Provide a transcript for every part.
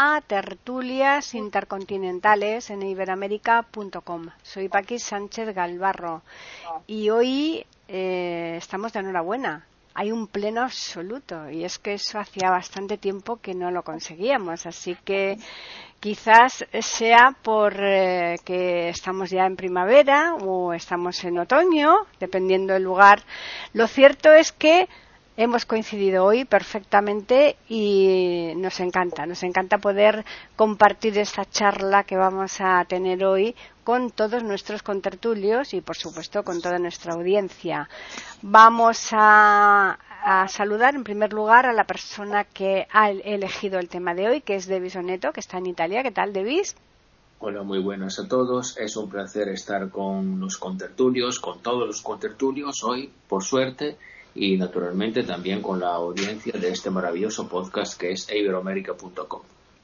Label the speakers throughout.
Speaker 1: a tertulias intercontinentales en iberamérica.com. Soy Paqui Sánchez Galvarro y hoy eh, estamos de enhorabuena. Hay un pleno absoluto y es que eso hacía bastante tiempo que no lo conseguíamos, así que quizás sea por eh, que estamos ya en primavera o estamos en otoño, dependiendo del lugar. Lo cierto es que hemos coincidido hoy perfectamente y nos encanta, nos encanta poder compartir esta charla que vamos a tener hoy con todos nuestros contertulios y, por supuesto, con toda nuestra audiencia. Vamos a, saludar en primer lugar a la persona que ha elegido el tema de hoy, que es Devis Oneto, que está en Italia. ¿Qué tal, Devis?
Speaker 2: Hola, muy buenas a todos. Es un placer estar con los contertulios, con todos los contertulios hoy, por suerte y naturalmente también con la audiencia de este maravilloso podcast que es iberoamerica.com.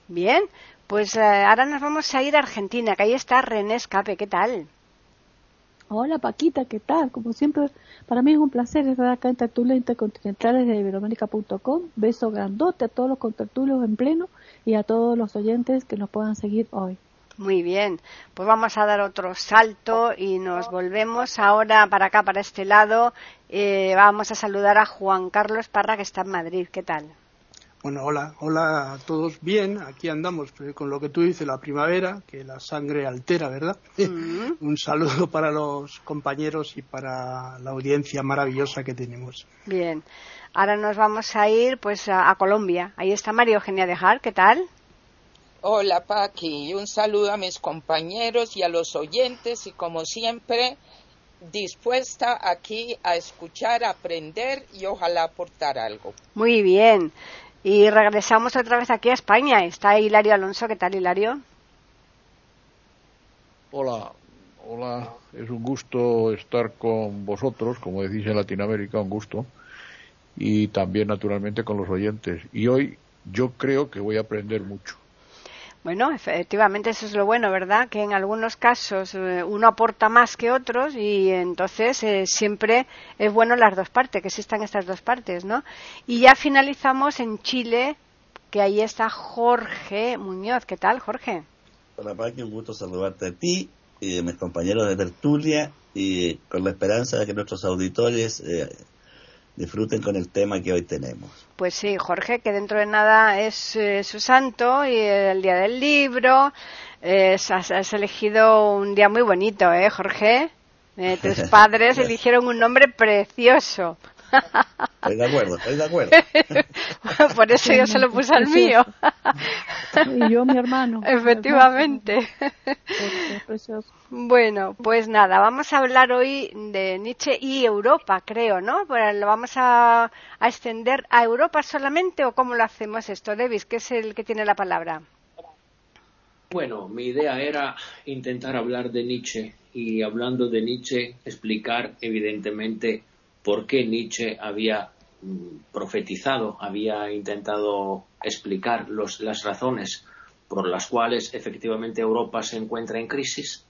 Speaker 1: Bien, pues eh, ahora nos vamos a ir a Argentina, que ahí está René Escape. ¿Qué tal?
Speaker 3: Hola Paquita, ¿qué tal? Como siempre, para mí es un placer estar acá en Tertulias Intercontinentales de Iberoamérica.com. Beso grandote a todos los contertulios en pleno y a todos los oyentes que nos puedan seguir hoy.
Speaker 1: Muy bien, pues vamos a dar otro salto y nos volvemos ahora para acá, para este lado. Eh, vamos a saludar a Juan Carlos Parra, que está en Madrid. ¿Qué tal?
Speaker 4: Bueno, hola, hola a todos. Bien, aquí andamos pues, con lo que tú dices, la primavera, que la sangre altera, ¿verdad? Mm. Un saludo para los compañeros y para la audiencia maravillosa que tenemos.
Speaker 1: Bien, ahora nos vamos a ir pues a, Colombia. Ahí está María Eugenia Dejar, ¿qué tal?
Speaker 5: Hola Paqui, y un saludo a mis compañeros y a los oyentes y como siempre dispuesta aquí a escuchar, aprender y ojalá aportar algo.
Speaker 1: Muy bien. Y regresamos otra vez aquí a España. Está Hilario Alonso. ¿Qué tal, Hilario?
Speaker 6: Hola, hola. Es un gusto estar con vosotros, como decís en Latinoamérica, un gusto. Y también, naturalmente, con los oyentes. Y hoy yo creo que voy a aprender mucho.
Speaker 1: Bueno, efectivamente eso es lo bueno, ¿verdad? Que en algunos casos eh, uno aporta más que otros y entonces eh, siempre es bueno las dos partes, que existan estas dos partes, ¿no? Y ya finalizamos en Chile, que ahí está Jorge Muñoz. ¿Qué tal, Jorge?
Speaker 7: Hola, Paqui, un gusto saludarte a ti y a mis compañeros de tertulia y con la esperanza de que nuestros auditores eh, disfruten con el tema que hoy tenemos.
Speaker 1: Pues sí, Jorge, que dentro de nada es eh, su santo y el día del libro. has, elegido un día muy bonito, ¿eh, Jorge? Eh, tus padres eligieron un nombre precioso.
Speaker 7: Estoy de acuerdo, estoy de acuerdo.
Speaker 1: Por eso yo se lo puse al mío.
Speaker 3: y yo mi hermano.
Speaker 1: Efectivamente. Bueno, pues nada, vamos a hablar hoy de Nietzsche y Europa, creo, ¿no? Pues lo vamos a, a extender a Europa solamente o cómo lo hacemos esto, Davis, que es el que tiene la palabra.
Speaker 2: Bueno, mi idea era intentar hablar de Nietzsche y hablando de Nietzsche explicar evidentemente por qué Nietzsche había mm, profetizado, había intentado explicar las razones por las cuales efectivamente Europa se encuentra en crisis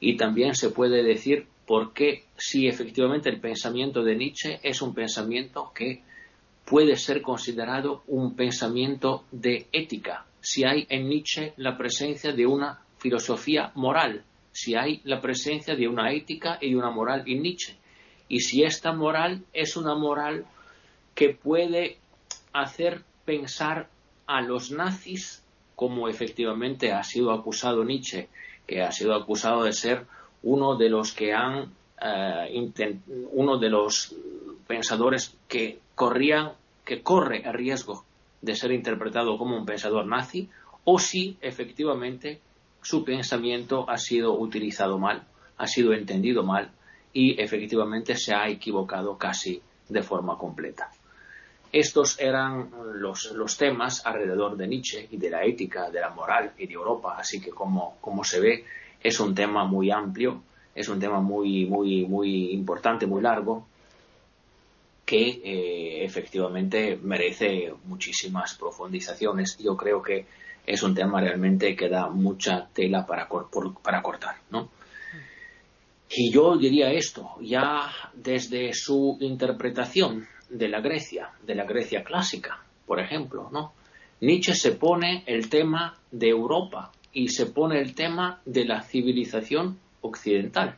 Speaker 2: y también se puede decir por qué si efectivamente el pensamiento de Nietzsche es un pensamiento que puede ser considerado un pensamiento de ética, si hay en Nietzsche la presencia de una filosofía moral, si hay la presencia de una ética y una moral en Nietzsche y si esta moral es una moral que puede hacer pensar a los nazis como efectivamente ha sido acusado Nietzsche, que ha sido acusado de ser uno de los que han eh, uno de los pensadores que corrían que corre el riesgo de ser interpretado como un pensador nazi o si efectivamente su pensamiento ha sido utilizado mal, ha sido entendido mal y efectivamente se ha equivocado casi de forma completa. Estos eran los, los, temas alrededor de Nietzsche y de la ética, de la moral y de Europa. Así que como, como se ve, es un tema muy amplio, es un tema muy, muy, muy importante, muy largo, que eh, efectivamente merece muchísimas profundizaciones. Yo creo que es un tema realmente que da mucha tela para, para cortar, ¿no? Y yo diría esto, ya desde su interpretación de la Grecia, de la Grecia clásica, por ejemplo, ¿no? Nietzsche se pone el tema de Europa y se pone el tema de la civilización occidental.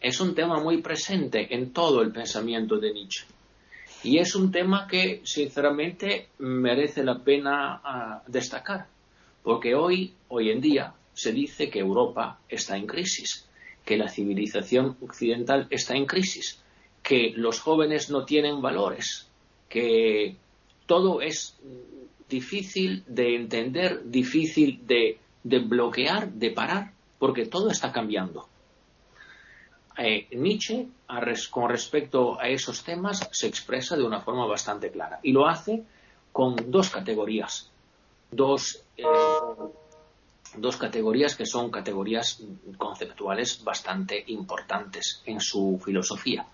Speaker 2: Es un tema muy presente en todo el pensamiento de Nietzsche. Y es un tema que, sinceramente, merece la pena ah, destacar, porque hoy, hoy en día, se dice que Europa está en crisis que la civilización occidental está en crisis, que los jóvenes no tienen valores, que todo es difícil de entender, difícil de, bloquear, de parar, porque todo está cambiando. Eh, Nietzsche, con respecto a esos temas, se expresa de una forma bastante clara y lo hace con dos categorías, dos eh, dos categorías que son categorías conceptuales bastante importantes en su filosofía.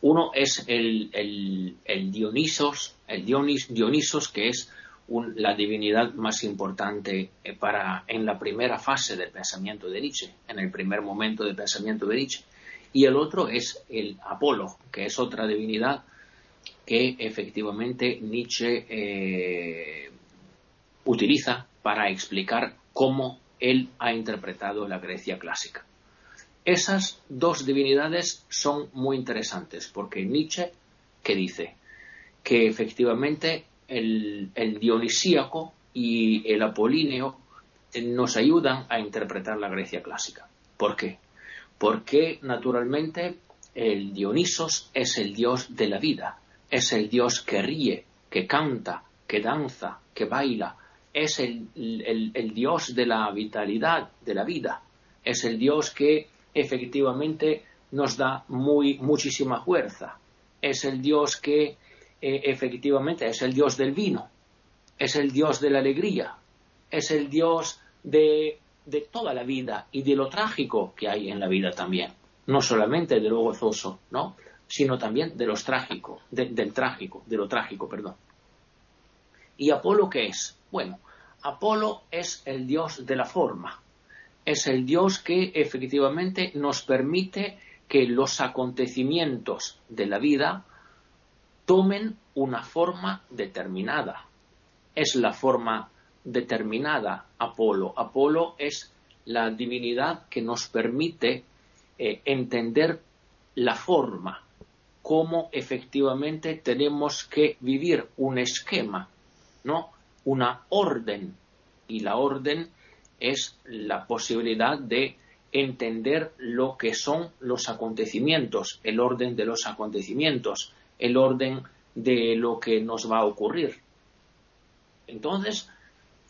Speaker 2: Uno es el, Dionisos, el Dionisos, que es la divinidad más importante eh, para, en la primera fase del pensamiento de Nietzsche, en el primer momento del pensamiento de Nietzsche. Y el otro es el Apolo, que es otra divinidad que efectivamente Nietzsche eh, utiliza para explicar cómo él ha interpretado la Grecia clásica. Esas dos divinidades son muy interesantes porque Nietzsche, que dice que efectivamente el, dionisíaco y el apolíneo nos ayudan a interpretar la Grecia clásica. ¿Por qué? Porque naturalmente el Dionisos es el dios de la vida, es el dios que ríe, que canta, que danza, que baila, es el, Dios de la vitalidad, de la vida. Es el Dios que efectivamente nos da muy, muchísima fuerza. Es el Dios que eh, efectivamente es el Dios del vino. Es el Dios de la alegría. Es el Dios de, toda la vida y de lo trágico que hay en la vida también. No solamente de lo gozoso, ¿no? sino también de lo trágico, del trágico, de lo trágico, perdón. ¿Y Apolo qué es? Bueno, Apolo es el dios de la forma, es el dios que efectivamente nos permite que los acontecimientos de la vida tomen una forma determinada. Es la forma determinada Apolo. Apolo es la divinidad que nos permite eh, entender la forma, cómo efectivamente tenemos que vivir un esquema, ¿no? una orden y la orden es la posibilidad de entender lo que son los acontecimientos, el orden de los acontecimientos, el orden de lo que nos va a ocurrir. Entonces,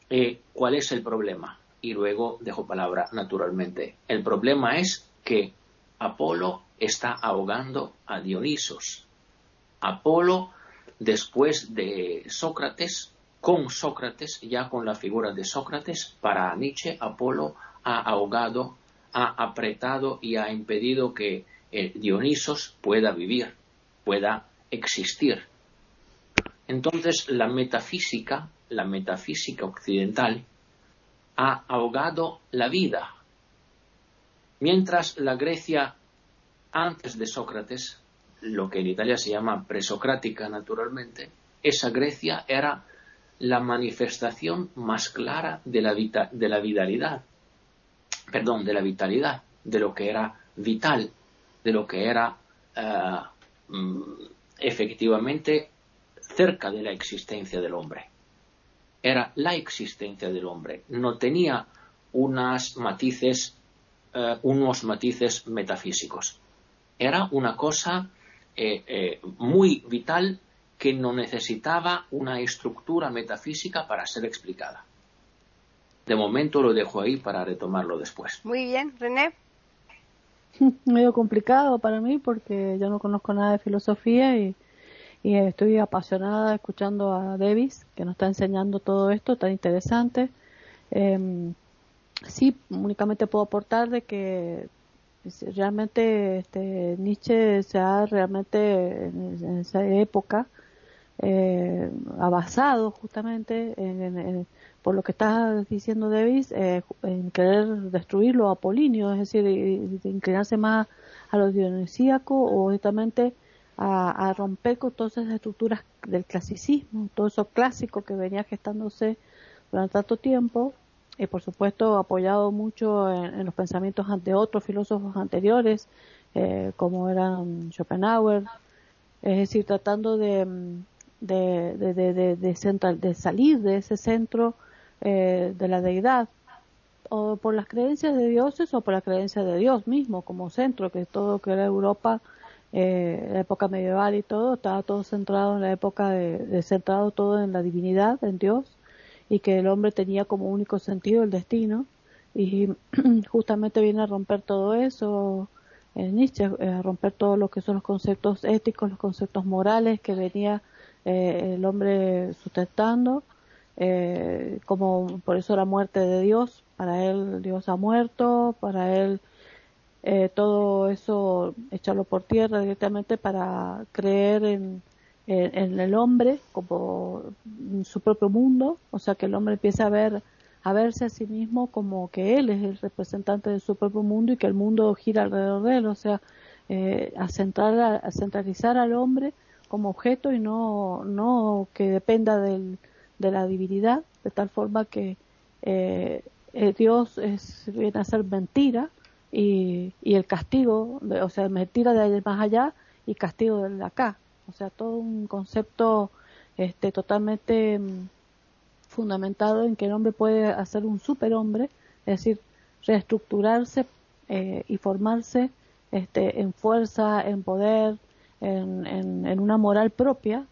Speaker 2: eh, ¿cuál es el problema? Y luego dejo palabra naturalmente. El problema es que Apolo está ahogando a Dionisos. Apolo, después de Sócrates, con Sócrates, ya con la figura de Sócrates, para Nietzsche, Apolo ha ahogado, ha apretado y ha impedido que Dionisos pueda vivir, pueda existir. Entonces la metafísica, la metafísica occidental, ha ahogado la vida, mientras la Grecia antes de Sócrates, lo que en Italia se llama presocrática naturalmente, esa Grecia era la manifestación más clara de la, de la vitalidad, perdón, de la vitalidad, de lo que era vital, de lo que era eh, mm, efectivamente cerca de la existencia del hombre. Era la existencia del hombre, no tenía unas matices, eh, unos matices metafísicos. Era una cosa eh, muy vital que no necesitaba una estructura metafísica para ser explicada. De momento lo dejo ahí para retomarlo después.
Speaker 1: Muy bien, René.
Speaker 3: Medio complicado para mí porque yo no conozco nada de filosofía y, y estoy apasionada escuchando a Davis, que nos está enseñando todo esto tan interesante. Eh, sí, únicamente puedo aportar de que realmente este, Nietzsche se ha realmente en, esa época eh, basado justamente en, por lo que está diciendo Davis eh, en querer destruirlo a Apolinio, es decir, inclinarse más a lo dionisíaco o justamente a, romper con todas esas estructuras del clasicismo, todo eso clásico que venía gestándose durante tanto tiempo, y por supuesto apoyado mucho en, los pensamientos de otros filósofos anteriores, eh, como eran Schopenhauer, es decir, tratando de, de, de, de, salir de ese centro eh, de la deidad, o por las creencias de dioses o por la creencia de Dios mismo como centro, que todo que era Europa eh, la época medieval y todo, estaba todo centrado en la época de, centrado todo en la divinidad, en Dios, y que el hombre tenía como único sentido el destino, y justamente viene a romper todo eso en Nietzsche, eh, a romper todo lo que son los conceptos éticos, los conceptos morales que venía eh, el hombre sustentando, eh, como por eso la muerte de Dios, para él Dios ha muerto, para él eh, todo eso echarlo por tierra directamente para creer en, en, el hombre como su propio mundo, o sea que el hombre empieza a ver a verse a sí mismo como que él es el representante de su propio mundo y que el mundo gira alrededor de él, o sea, eh, a, centralizar al hombre como objeto y no, no que dependa del, de la divinidad, de tal forma que eh, eh Dios es, viene a ser mentira y, y el castigo, o sea, mentira de más allá y castigo de acá. O sea, todo un concepto este, totalmente mm, fundamentado en que el hombre puede hacer un superhombre, es decir, reestructurarse eh, y formarse este, en fuerza, en poder, en, en, una moral propia,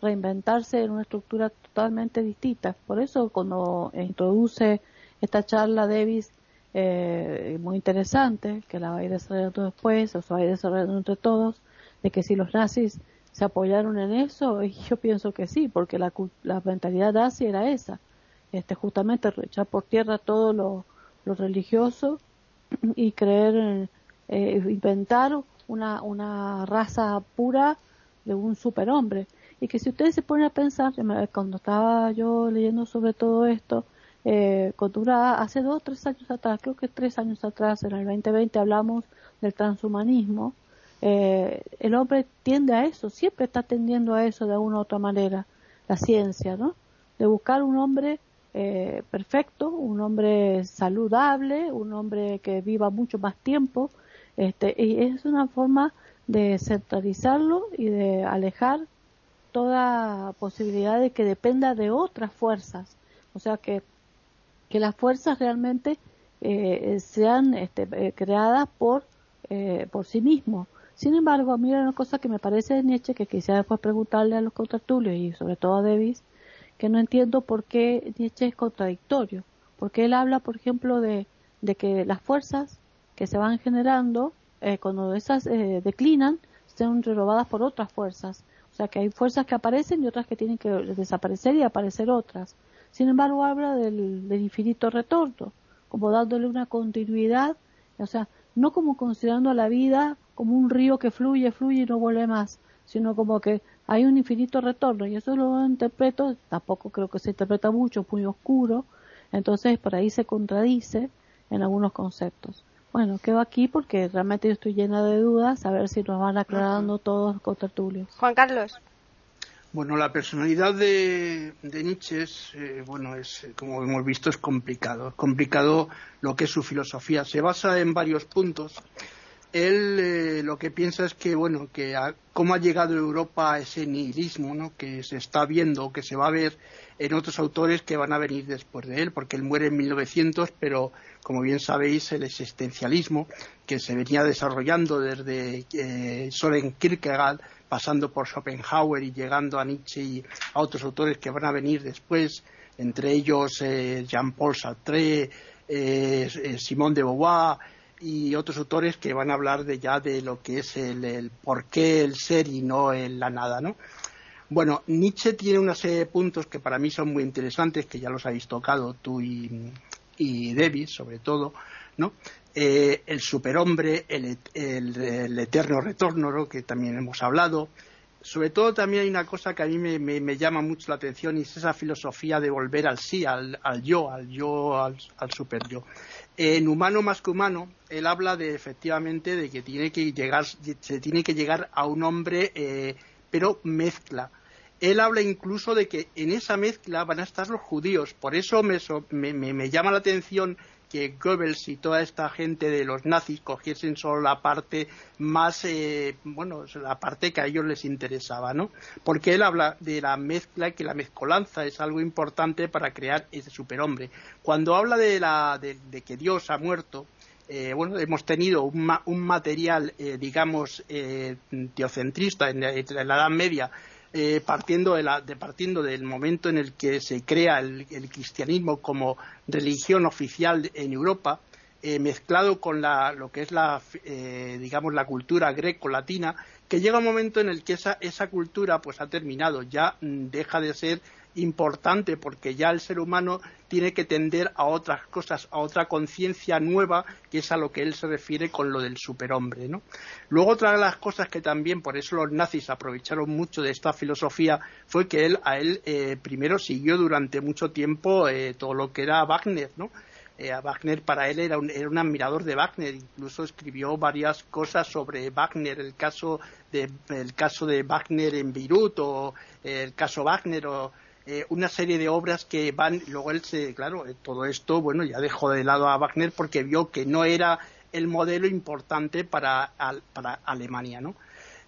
Speaker 3: reinventarse en una estructura totalmente distinta. Por eso cuando introduce esta charla Davis eh, muy interesante, que la va a ir desarrollando después, o se va a ir desarrollando entre todos, de que si los nazis se apoyaron en eso, yo pienso que sí, porque la, la mentalidad nazi era esa, este, justamente echar por tierra todo lo, lo religioso y creer, eh, inventar una, una raza pura de un superhombre. Y que si ustedes se ponen a pensar, cuando estaba yo leyendo sobre todo esto, eh, hace dos o tres años atrás, creo que tres años atrás, en el 2020 hablamos del transhumanismo, eh, el hombre tiende a eso, siempre está tendiendo a eso de una u otra manera, la ciencia, ¿no? De buscar un hombre eh, perfecto, un hombre saludable, un hombre que viva mucho más tiempo, este, y es una forma de centralizarlo y de alejar toda posibilidad de que dependa de otras fuerzas. O sea que que las fuerzas realmente eh, sean este, eh, creadas por, eh, por sí mismos. Sin embargo, a mí una cosa que me parece de Nietzsche, que quisiera después preguntarle a los contratulios y sobre todo a Davis, que no entiendo por qué Nietzsche es contradictorio. Porque él habla, por ejemplo, de, de que las fuerzas que se van generando, cuando esas declinan, sean renovadas por otras fuerzas. O sea, que hay fuerzas que aparecen y otras que tienen que desaparecer y aparecer otras. Sin embargo, habla del, infinito retorno, como dándole una continuidad, o sea, no como considerando a la vida como un río que fluye, fluye y no vuelve más, sino como que hay un infinito retorno y eso lo interpreto, tampoco creo que se interpreta mucho, muy oscuro, entonces por ahí se contradice en algunos conceptos. Bueno, quedo aquí porque realmente yo estoy llena de dudas, a ver si nos van aclarando todos con tertulios.
Speaker 1: Juan Carlos.
Speaker 4: Bueno, la personalidad de, Nietzsche es, eh, bueno, es, como hemos visto, es complicado. Es complicado lo que es su filosofía. Se basa en varios puntos. Él eh, lo que piensa es que, bueno, que cómo ha llegado Europa a ese nihilismo, ¿no? Que se está viendo, que se va a ver en otros autores que van a venir después de él, porque él muere en 1900, pero como bien sabéis, el existencialismo que se venía desarrollando desde eh, Soren Kierkegaard pasando por Schopenhauer y llegando a Nietzsche y a otros autores que van a venir después, entre ellos eh, Jean-Paul Sartre, eh, Simone de Beauvoir y otros autores que van a hablar de ya de lo que es el, el por el ser y no el, la nada, ¿no? Bueno, Nietzsche tiene una serie de puntos que para mí son muy interesantes, que ya los habéis tocado tú y, y David, sobre todo, ¿no? Eh, el superhombre, el, el, eterno retorno, que también hemos hablado. Sobre todo también hay una cosa que a mí me, llama mucho la atención y es esa filosofía de volver al sí, al, yo, al yo, al, super yo. En Humano más que Humano, él habla de efectivamente de que tiene que llegar, se tiene que llegar a un hombre, eh, pero mezcla él habla incluso de que en esa mezcla van a estar los judíos. Por eso me, me, llama la atención que Goebbels y toda esta gente de los nazis cogiesen solo la parte más, eh, bueno, la parte que a ellos les interesaba, ¿no? Porque él habla de la mezcla y que la mezcolanza es algo importante para crear ese superhombre. Cuando habla de, la, de, que Dios ha muerto, eh, bueno, hemos tenido un, un material, eh, digamos, teocentrista en la Edad Media eh, partiendo, partiendo del momento en el que se crea el, cristianismo como religión oficial en Europa, eh, mezclado con lo que es la, eh, digamos, la cultura greco-latina, que llega un momento en el que esa, esa cultura pues ha terminado, ya mm, deja de ser importante porque ya el ser humano tiene que tender a otras cosas, a otra conciencia nueva, que es a lo que él se refiere con lo del superhombre. ¿no? Luego otra de las cosas que también, por eso los nazis aprovecharon mucho de esta filosofía, fue que él, a él eh, primero siguió durante mucho tiempo eh, todo lo que era Wagner, ¿no? Eh, Wagner para él era un, era un, admirador de Wagner, incluso escribió varias cosas sobre Wagner, el caso de, el caso de Wagner en Beirut o el caso Wagner o eh, una serie de obras que van, luego él se, claro, eh, todo esto, bueno, ya dejó de lado a Wagner porque vio que no era el modelo importante para, para Alemania, ¿no?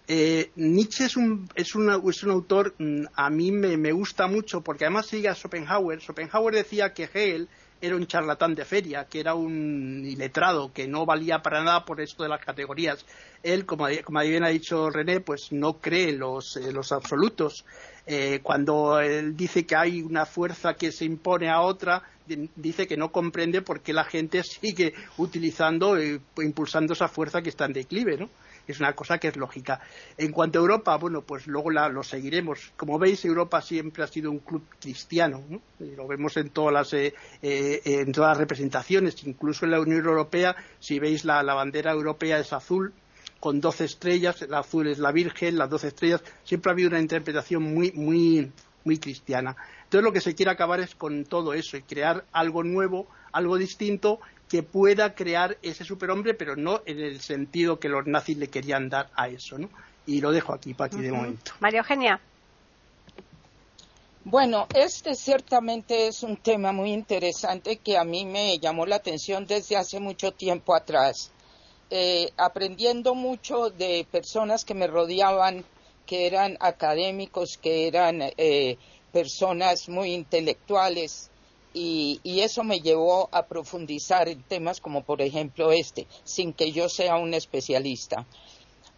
Speaker 4: Eh, Nietzsche es un, es, es un autor, mm, a mí me, me, gusta mucho porque además sigue a Schopenhauer. Schopenhauer decía que Hegel era un charlatán de feria, que era un iletrado, que no valía para nada por esto de las categorías. Él, como, como bien ha dicho René, pues no cree en los, los absolutos. Eh, cuando él dice que hay una fuerza que se impone a otra, dice que no comprende por qué la gente sigue utilizando e impulsando esa fuerza que está en declive, ¿no? es una cosa que es lógica. En cuanto a Europa, bueno, pues luego lo seguiremos. Como veis, Europa siempre ha sido un club cristiano, ¿no? lo vemos en todas las eh, eh, en todas las representaciones, incluso en la Unión Europea, si veis la, bandera europea es azul con doce estrellas, el azul es la Virgen, las doce estrellas, siempre ha habido una interpretación muy, muy, muy cristiana. Entonces lo que se quiere acabar es con todo eso y crear algo nuevo, algo distinto que pueda crear ese superhombre, pero no en el sentido que los nazis le querían dar a eso, ¿no? Y lo dejo aquí, para aquí de momento.
Speaker 1: María Eugenia.
Speaker 5: Bueno, este ciertamente es un tema muy interesante que a mí me llamó la atención desde hace mucho tiempo atrás. Eh, aprendiendo mucho de personas que me rodeaban, que eran académicos, que eran eh, personas muy intelectuales, y, eso me llevó a profundizar en temas como por ejemplo este, sin que yo sea un especialista.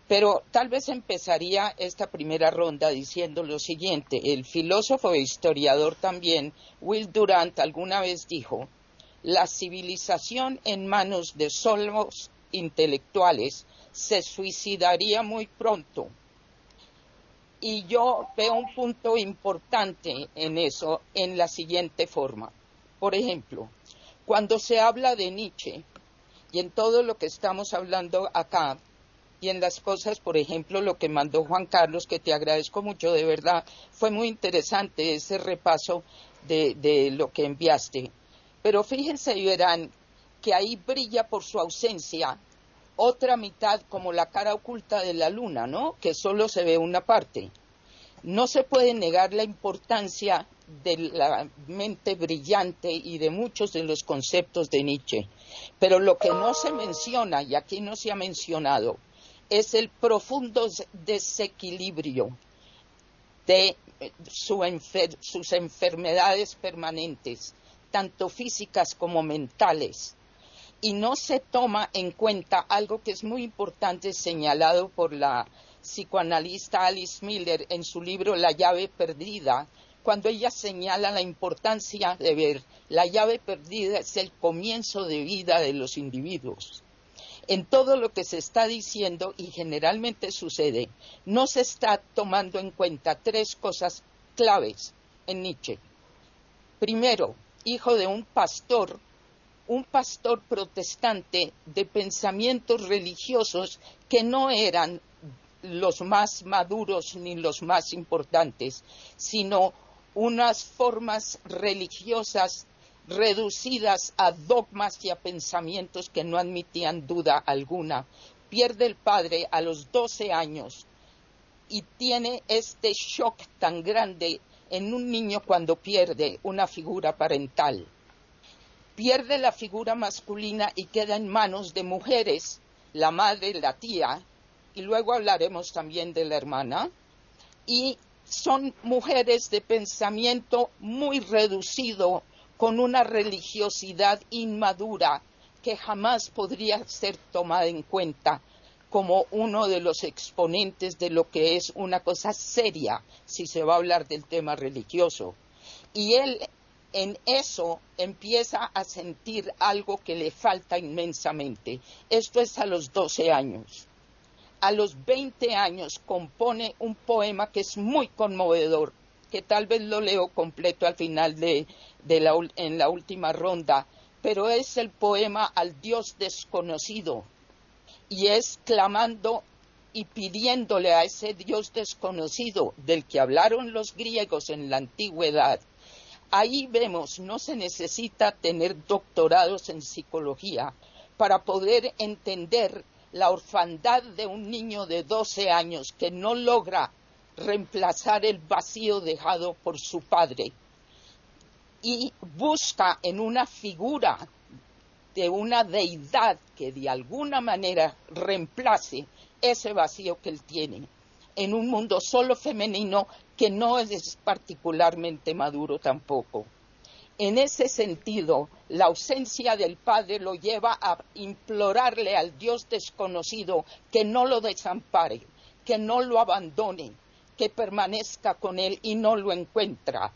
Speaker 5: Pero tal vez empezaría esta primera ronda diciendo lo siguiente. El filósofo e historiador también, Will Durant, alguna vez dijo, la civilización en manos de solos intelectuales se suicidaría muy pronto. Y yo veo un punto importante en eso en la siguiente forma. Por ejemplo, cuando se habla de Nietzsche y en todo lo que estamos hablando acá, y en las cosas, por ejemplo, lo que mandó Juan Carlos, que te agradezco mucho, de verdad, fue muy interesante ese repaso de, de lo que enviaste. Pero fíjense y verán que ahí brilla por su ausencia otra mitad como la cara oculta de la luna, ¿no? Que solo se ve una parte. No se puede negar la importancia de la mente brillante y de muchos de los conceptos de Nietzsche. Pero lo que no se menciona, y aquí no se ha mencionado, es el profundo desequilibrio de eh, sus enfermedades permanentes, tanto físicas como mentales. Y no se toma en cuenta algo que es muy importante señalado por la psicoanalista Alice Miller en su libro La llave perdida, cuando ella señala la importancia de ver la llave perdida es el comienzo de vida de los individuos. en todo lo que se está diciendo y generalmente sucede, no se está tomando en cuenta tres cosas claves en Nietzsche. Primero, hijo de un pastor, un pastor protestante de pensamientos religiosos que no eran los más maduros ni los más importantes, sino unas formas religiosas reducidas a dogmas y a pensamientos que no admitían duda alguna. Pierde el padre a los 12 años y tiene este shock tan grande en un niño cuando pierde una figura parental. Pierde la figura masculina y queda en manos de mujeres, la madre, la tía, y luego hablaremos también de la hermana, y son mujeres de pensamiento muy reducido, con una religiosidad inmadura que jamás podría ser tomada en cuenta como uno de los exponentes de lo que es una cosa seria si se va a hablar del tema religioso. Y él en eso empieza a sentir algo que le falta inmensamente. Esto es a los 12 años a los 20 años compone un poema que es muy conmovedor, que tal vez lo leo completo al final de, la, en la última ronda, pero es el poema al Dios desconocido y es clamando y pidiéndole a ese Dios desconocido del que hablaron los griegos en la antigüedad. Ahí vemos, no se necesita tener doctorados en psicología para poder entender la orfandad de un niño de 12 años que no logra reemplazar el vacío dejado por su padre y busca en una figura de una deidad que de alguna manera reemplace ese vacío que él tiene en un mundo solo femenino que no es particularmente maduro tampoco. En ese sentido, la ausencia del Padre lo lleva a implorarle al Dios desconocido que no lo desampare, que no lo abandone, que permanezca con él y no lo encuentra.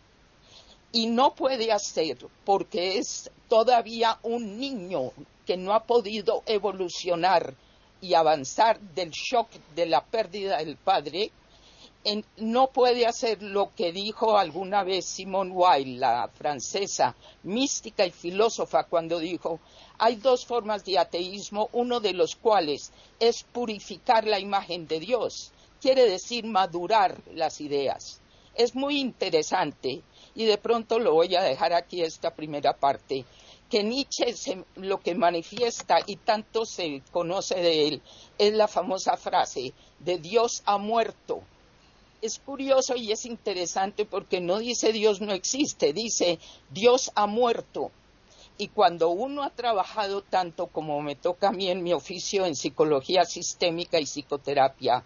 Speaker 5: Y no puede hacer porque es todavía un niño que no ha podido evolucionar y avanzar del shock de la pérdida del padre no puede hacer lo que dijo alguna vez Simone Weil, la francesa, mística y filósofa, cuando dijo, hay dos formas de ateísmo, uno de los cuales es purificar la imagen de Dios, quiere decir madurar las ideas. Es muy interesante y de pronto lo voy a dejar aquí esta primera parte que Nietzsche lo que manifiesta y tanto se conoce de él es la famosa frase de Dios ha muerto es curioso y es interesante porque no dice Dios no existe, dice Dios ha muerto. Y cuando uno ha trabajado tanto como me toca a mí en mi oficio en psicología sistémica y psicoterapia,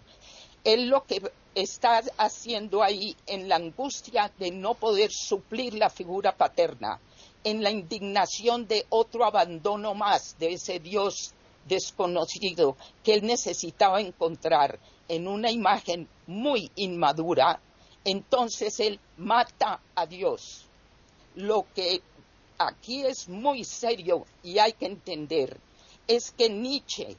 Speaker 5: él lo que está haciendo ahí en la angustia de no poder suplir la figura paterna, en la indignación de otro abandono más de ese Dios desconocido que él necesitaba encontrar en una imagen muy inmadura, entonces él mata a Dios. Lo que aquí es muy serio y hay que entender es que Nietzsche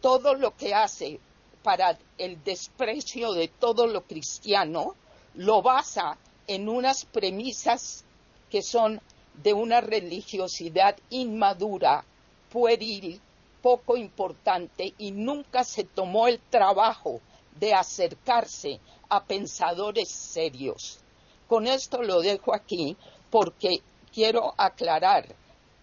Speaker 5: todo lo que hace para el desprecio de todo lo cristiano lo basa en unas premisas que son de una religiosidad inmadura, pueril, poco importante y nunca se tomó el trabajo de acercarse a pensadores serios. Con esto lo dejo aquí porque quiero aclarar,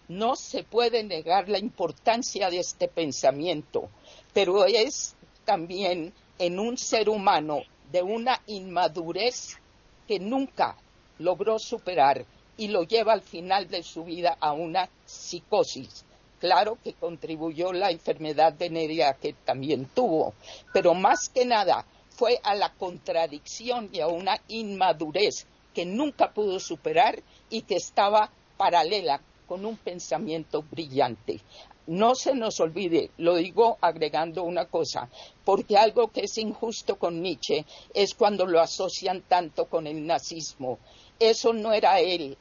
Speaker 5: no se puede negar la importancia de este pensamiento, pero es también en un ser humano de una inmadurez que nunca logró superar y lo lleva al final de su vida a una psicosis. Claro que contribuyó la enfermedad de Neria que también tuvo, pero más que nada fue a la contradicción y a una inmadurez que nunca pudo superar y que estaba paralela con un pensamiento brillante. No se nos olvide, lo digo agregando una cosa, porque algo que es injusto con Nietzsche es cuando lo asocian tanto con el nazismo eso no era él,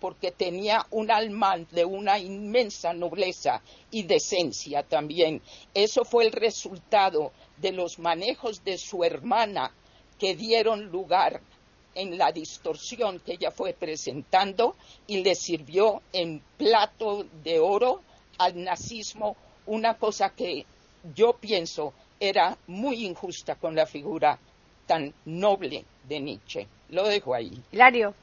Speaker 5: porque tenía un alma de una inmensa nobleza y decencia también. Eso fue el resultado de los manejos de su hermana que dieron lugar en la distorsión que ella fue presentando y le sirvió en plato de oro al nazismo una cosa que yo pienso era muy injusta con la figura tan noble de Nietzsche. Lo dejo ahí.
Speaker 1: Hilario,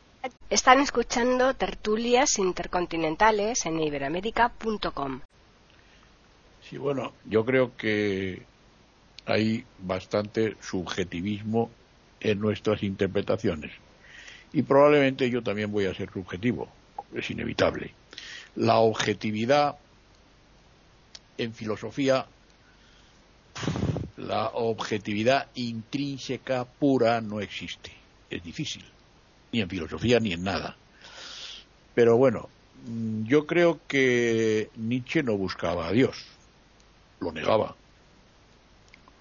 Speaker 1: están escuchando tertulias intercontinentales en iberamérica.com.
Speaker 6: Sí, bueno, yo creo que hay bastante subjetivismo en nuestras interpretaciones. Y probablemente yo también voy a ser subjetivo, es inevitable. La objetividad en filosofía, la objetividad intrínseca pura no existe. Es difícil, ni en filosofía ni en nada. Pero bueno, mm, yo creo que Nietzsche no buscaba a Dios, lo negaba,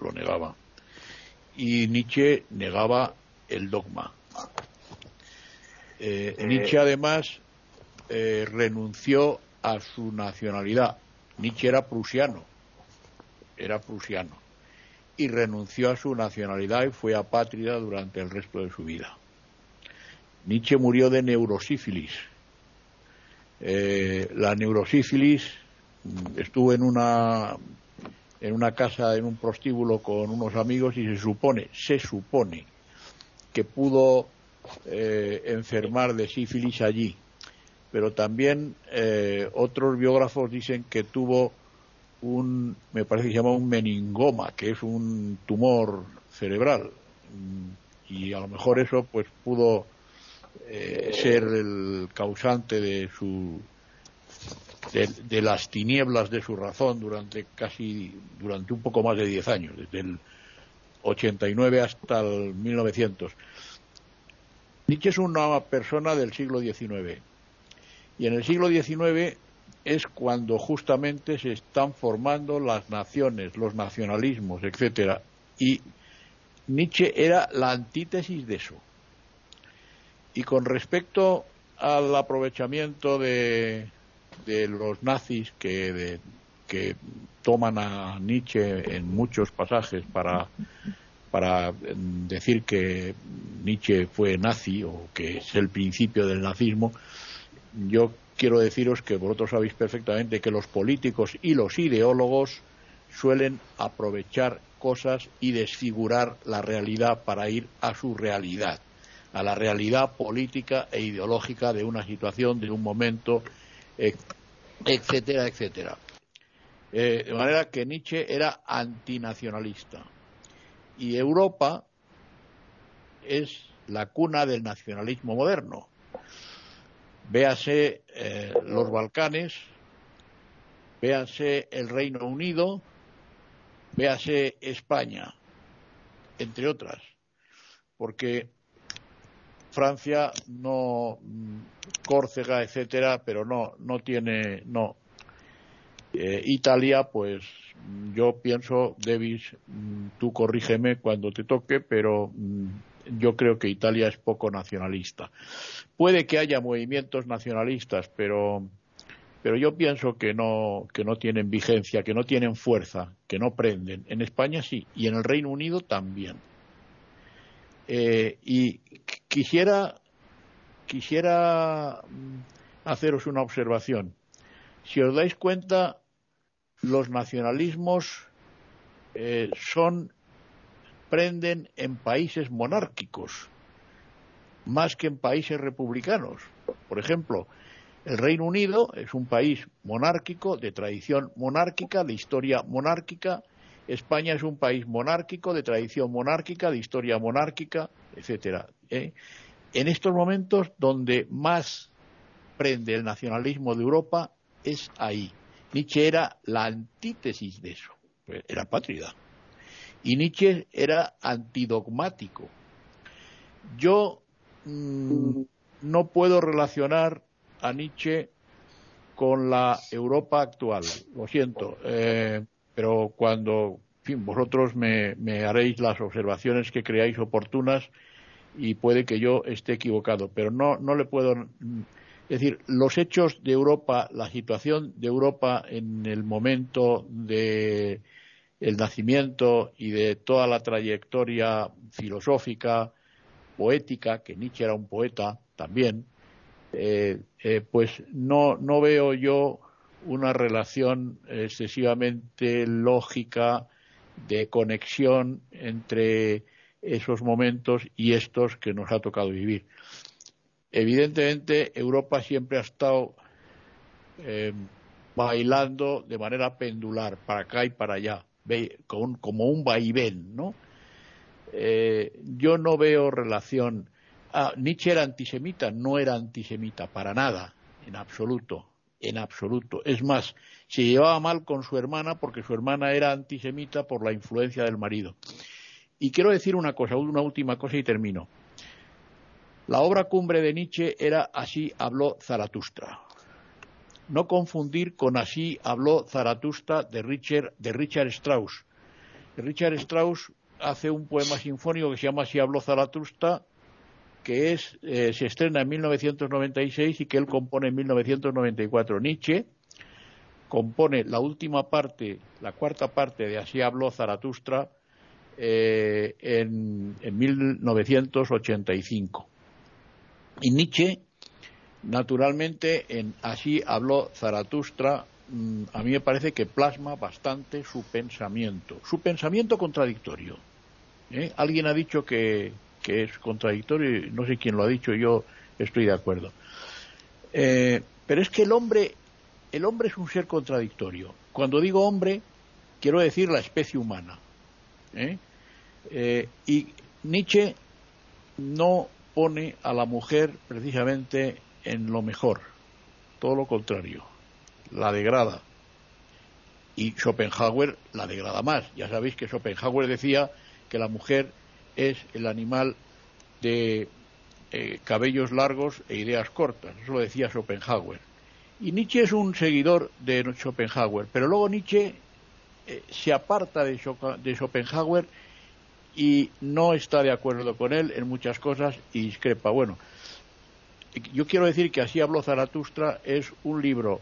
Speaker 6: lo negaba. Y Nietzsche negaba el dogma. Eh, eh, Nietzsche además eh, renunció a su nacionalidad. Nietzsche era prusiano, era prusiano, y renunció a su nacionalidad y fue apátrida durante el resto de su vida. Nietzsche murió de neurosífilis. la neurosífilis mm, estuvo en una en una casa, en un prostíbulo con unos amigos y se supone, se supone que pudo eh, enfermar de sífilis allí. Pero también eh, otros biógrafos dicen que tuvo un, me parece que se llama un meningoma, que es un tumor cerebral. Y a lo mejor eso pues pudo eh, ser el causante de su de, las tinieblas de su razón durante casi durante un poco más de diez años, desde el 89 hasta el 1900. Nietzsche es una persona del siglo XIX y en el siglo XIX es cuando justamente se están formando las naciones, los nacionalismos, etcétera. Y Nietzsche era la antítesis de eso. Y con respecto al aprovechamiento de, de los nazis que, que toman a Nietzsche en muchos pasajes para, para decir que Nietzsche fue nazi o que es el principio del nazismo, yo quiero deciros que vosotros sabéis perfectamente que los políticos y los ideólogos suelen aprovechar cosas y desfigurar la realidad para ir a su realidad, a la realidad política e ideológica de una situación, de un momento, etcétera, etcétera. Eh, de manera que Nietzsche era antinacionalista. Y Europa es la cuna del nacionalismo moderno. Véase eh, los Balcanes, véase el Reino Unido, véase España, entre otras, porque Francia no Córcega, etcétera, pero no, no tiene, no. Eh, Italia, pues yo pienso, Davis, mm, tú corrígeme cuando te toque, pero mm, yo creo que Italia es poco nacionalista. Puede que haya movimientos nacionalistas, pero, pero yo pienso que no, que no tienen vigencia, que no tienen fuerza, que no prenden. En España sí, y en el Reino Unido también. Eh, y quisiera quisiera mm, haceros una observación. Si os dais cuenta, los nacionalismos eh, son prenden en países monárquicos más que en países republicanos. Por ejemplo, el Reino Unido es un país monárquico, de tradición monárquica, de historia monárquica. España es un país monárquico, de tradición monárquica, de historia monárquica, etcétera. ¿eh? en estos momentos donde más prende el nacionalismo de Europa es ahí. Nietzsche era la antítesis de eso, era patria. Y Nietzsche era antidogmático. Yo mm, no puedo relacionar a Nietzsche con la Europa actual, lo siento, eh, pero cuando, en fin, vosotros me haréis las observaciones que creáis oportunas, y puede que yo esté equivocado, pero no, no le puedo. Es decir, los hechos de Europa, la situación de Europa en el momento de el nacimiento y de toda la trayectoria filosófica, poética, que Nietzsche era un poeta también, eh, eh, pues no, no veo yo una relación excesivamente lógica de conexión entre esos momentos y estos que nos ha tocado vivir. Evidentemente, Europa siempre ha estado eh, bailando de manera pendular, para acá y para allá, como un vaivén, ¿no? Eh, yo no veo relación. Ah, Nietzsche era antisemita, no era antisemita, para nada, en absoluto, en absoluto. Es más, se llevaba mal con su hermana porque su hermana era antisemita por la influencia del marido. Y quiero decir una cosa, una última cosa y termino. La obra cumbre de Nietzsche era Así habló Zaratustra. No confundir con Así habló Zaratustra de Richard, de Richard Strauss. Richard Strauss hace un poema sinfónico que se llama Así habló Zaratustra, que es, eh, se estrena en 1996 y que él compone en 1994. Nietzsche compone la última parte, la cuarta parte de Así habló Zaratustra, eh, en, 1985. Y Nietzsche, naturalmente, en Así habló Zaratustra, mm, a mí me parece que plasma bastante su pensamiento, su pensamiento contradictorio. ¿eh? Alguien ha dicho que, es contradictorio, no sé quién lo ha dicho, yo estoy de acuerdo. Eh, pero es que el hombre, el hombre es un ser contradictorio. Cuando digo hombre, quiero decir la especie humana. Eh, y Nietzsche no pone a la mujer precisamente en lo mejor, todo lo contrario, la degrada. Y Schopenhauer la degrada más. Ya sabéis que Schopenhauer decía que la mujer es el animal de eh, cabellos largos e ideas cortas. Eso lo decía Schopenhauer. Y Nietzsche es un seguidor de Schopenhauer, pero luego Nietzsche eh, se aparta de, Schopenhauer y no está de acuerdo con él en muchas cosas y discrepa. Bueno, yo quiero decir que así habló Zaratustra es un libro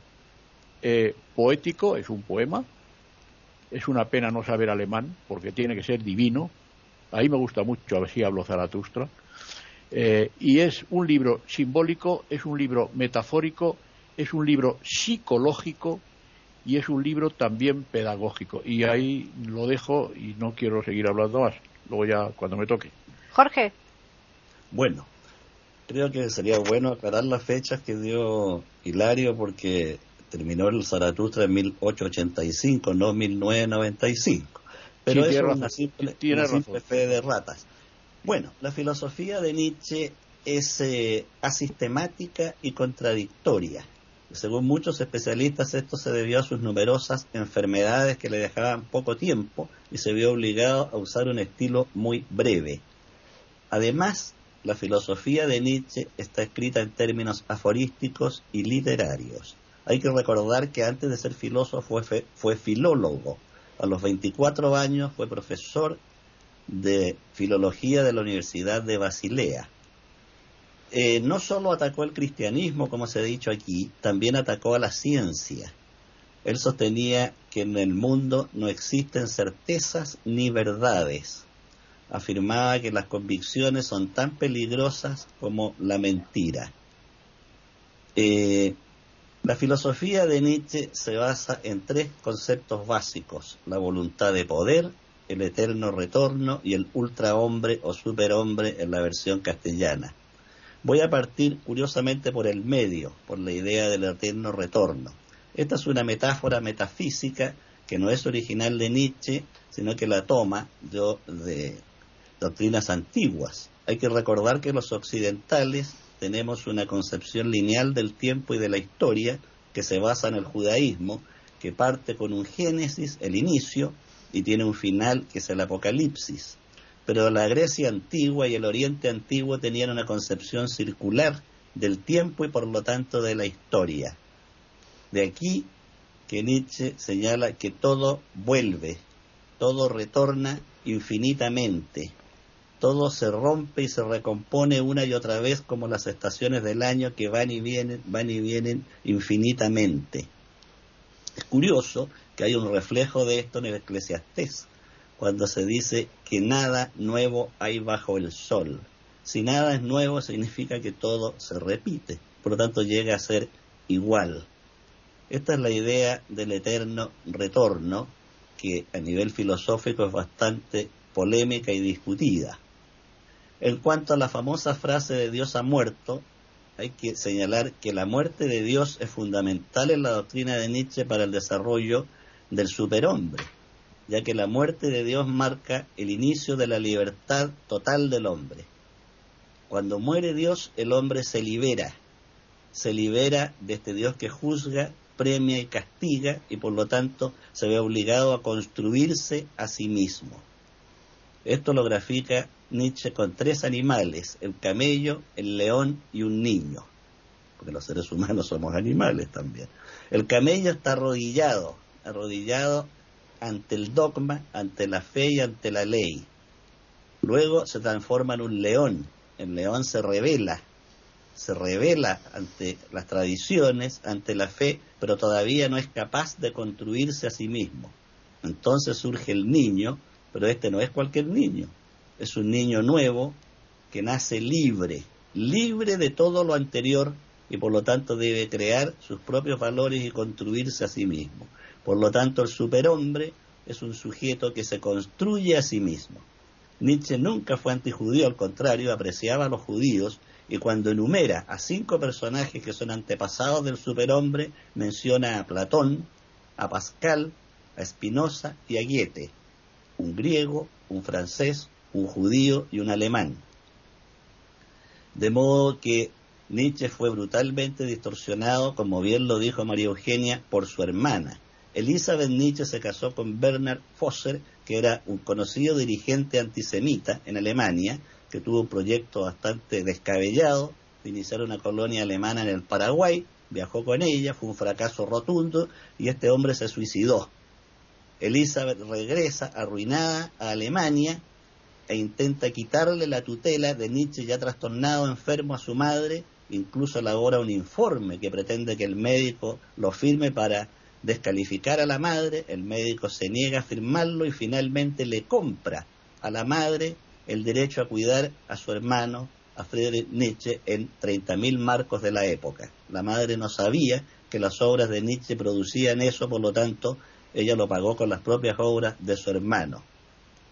Speaker 6: eh, poético, es un poema, es una pena no saber alemán porque tiene que ser divino. Ahí me gusta mucho así habló Zaratustra. Eh, y es un libro simbólico, es un libro metafórico, es un libro psicológico y es un libro también pedagógico. Y ahí lo dejo y no quiero seguir hablando más. Luego ya cuando me toque.
Speaker 1: Jorge.
Speaker 7: Bueno, creo que sería bueno aclarar las fechas que dio Hilario porque terminó el Zaratustra en 1885, no 1995. Pero es una simple, fe de ratas. Bueno, la filosofía de Nietzsche es eh, asistemática y contradictoria. Según muchos especialistas, esto se debió a sus numerosas enfermedades que le dejaban poco tiempo y se vio obligado a usar un estilo muy breve. Además, la filosofía de Nietzsche está escrita en términos aforísticos y literarios. Hay que recordar que antes de ser filósofo fue, filólogo. A los 24 años fue profesor de filología de la Universidad de Basilea eh, no solo atacó el cristianismo, como se ha dicho aquí, también atacó a la ciencia. Él sostenía que en el mundo no existen certezas ni verdades. Afirmaba que las convicciones son tan peligrosas como la mentira. Eh, la filosofía de Nietzsche se basa en tres conceptos básicos, la voluntad de poder, el eterno retorno y el ultrahombre o superhombre en la versión castellana. Voy a partir curiosamente por el medio, por la idea del eterno retorno. Esta es una metáfora metafísica que no es original de Nietzsche, sino que la toma de, de doctrinas antiguas. Hay que recordar que los occidentales tenemos una concepción lineal del tiempo y de la historia que se basa en el judaísmo, que parte con un génesis, el inicio, y tiene un final que es el apocalipsis pero la Grecia antigua y el Oriente antiguo tenían una concepción circular del tiempo y por lo tanto de la historia. De aquí que Nietzsche señala que todo vuelve, todo retorna infinitamente. Todo se rompe y se recompone una y otra vez como las estaciones del año que van y vienen, van y vienen infinitamente. Es curioso que hay un reflejo de esto en el Eclesiastés, cuando se dice que nada nuevo hay bajo el sol. Si nada es nuevo significa que todo se repite, por lo tanto llega a ser igual. Esta es la idea del eterno retorno, que a nivel filosófico es bastante polémica y discutida. En cuanto a la famosa frase de Dios ha muerto, hay que señalar que la muerte de Dios es fundamental en la doctrina de Nietzsche para el desarrollo del superhombre, ya que la muerte de Dios marca el inicio de la libertad total del hombre. Cuando muere Dios, el hombre se libera, se libera de este Dios que juzga, premia y castiga y por lo tanto se ve obligado a construirse a sí mismo. Esto lo grafica Nietzsche con tres animales, el camello, el león y un niño, porque los seres humanos somos animales también. El camello está arrodillado, arrodillado ante el dogma, ante la fe y ante la ley. Luego se transforma en un león, el león se revela, se revela ante las tradiciones, ante la fe, pero todavía no es capaz de construirse a sí mismo. Entonces surge el niño, pero este no es cualquier niño, es un niño nuevo que nace libre, libre de todo lo anterior y por lo tanto debe crear sus propios valores y construirse a sí mismo. Por lo tanto, el superhombre es un sujeto que se construye a sí mismo. Nietzsche nunca fue antijudío, al contrario, apreciaba a los judíos y cuando enumera a cinco personajes que son antepasados del superhombre, menciona a Platón, a Pascal, a Spinoza y a Goethe, un griego, un francés, un judío y un alemán. De modo que Nietzsche fue brutalmente distorsionado, como bien lo dijo María Eugenia, por su hermana. Elizabeth Nietzsche se casó con Bernard Fosser, que era un conocido dirigente antisemita en Alemania, que tuvo un proyecto bastante descabellado de iniciar una colonia alemana en el Paraguay, viajó con ella, fue un fracaso rotundo y este hombre se suicidó. Elizabeth regresa arruinada a Alemania e intenta quitarle la tutela de Nietzsche ya trastornado, enfermo a su madre, incluso elabora un informe que pretende que el médico lo firme para descalificar a la madre, el médico se niega a firmarlo y finalmente le compra a la madre el derecho a cuidar a su hermano, a Friedrich Nietzsche, en 30.000 marcos de la época. La madre no sabía que las obras de Nietzsche producían eso, por lo tanto, ella lo pagó con las propias obras de su hermano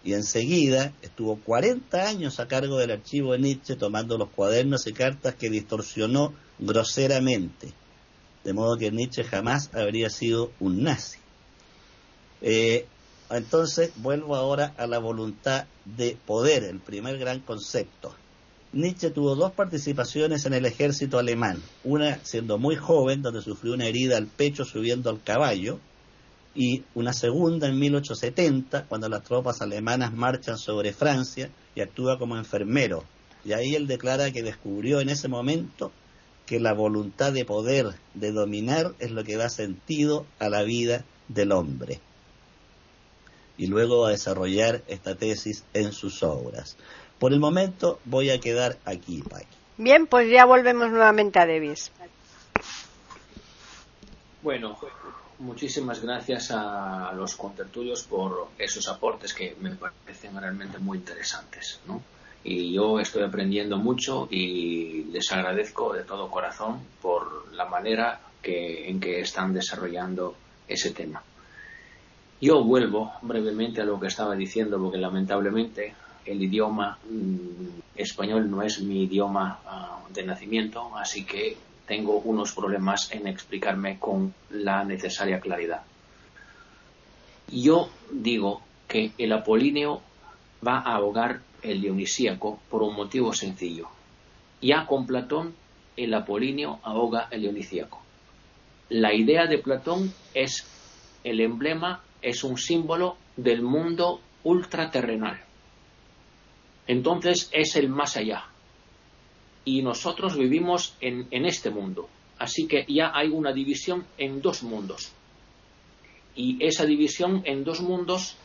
Speaker 7: y enseguida estuvo 40 años a cargo del archivo de Nietzsche tomando los cuadernos y cartas que distorsionó groseramente. De modo que Nietzsche jamás habría sido un nazi. Eh, entonces vuelvo ahora a la voluntad de poder, el primer gran concepto. Nietzsche tuvo dos participaciones en el ejército alemán, una siendo muy joven, donde sufrió una herida al pecho subiendo al caballo, y una segunda en 1870, cuando las tropas alemanas marchan sobre Francia y actúa como enfermero. Y ahí él declara que descubrió en ese momento que la voluntad de poder, de dominar, es lo que da sentido a la vida del hombre. Y luego va a desarrollar esta tesis en sus obras. Por el momento voy a quedar aquí, Paqui.
Speaker 1: Bien, pues ya volvemos nuevamente a Davis.
Speaker 2: Bueno, muchísimas gracias a los contertulios por esos aportes que me parecen realmente muy interesantes. ¿no? Y yo estoy aprendiendo mucho y les agradezco de todo corazón por la manera que, en que están desarrollando ese tema. Yo vuelvo brevemente a lo que estaba diciendo porque lamentablemente el idioma mm, español no es mi idioma ah, de nacimiento, así que tengo unos problemas en explicarme con la necesaria claridad. Yo digo que el apolíneo va a ahogar el dionisíaco por un motivo sencillo. Ya con Platón el apolíneo ahoga el dionisíaco. La idea de Platón es el emblema, es un símbolo del mundo ultraterrenal. Entonces es el más allá, y nosotros vivimos en, este mundo. Así que ya hay una división en dos mundos. Y esa división en dos mundos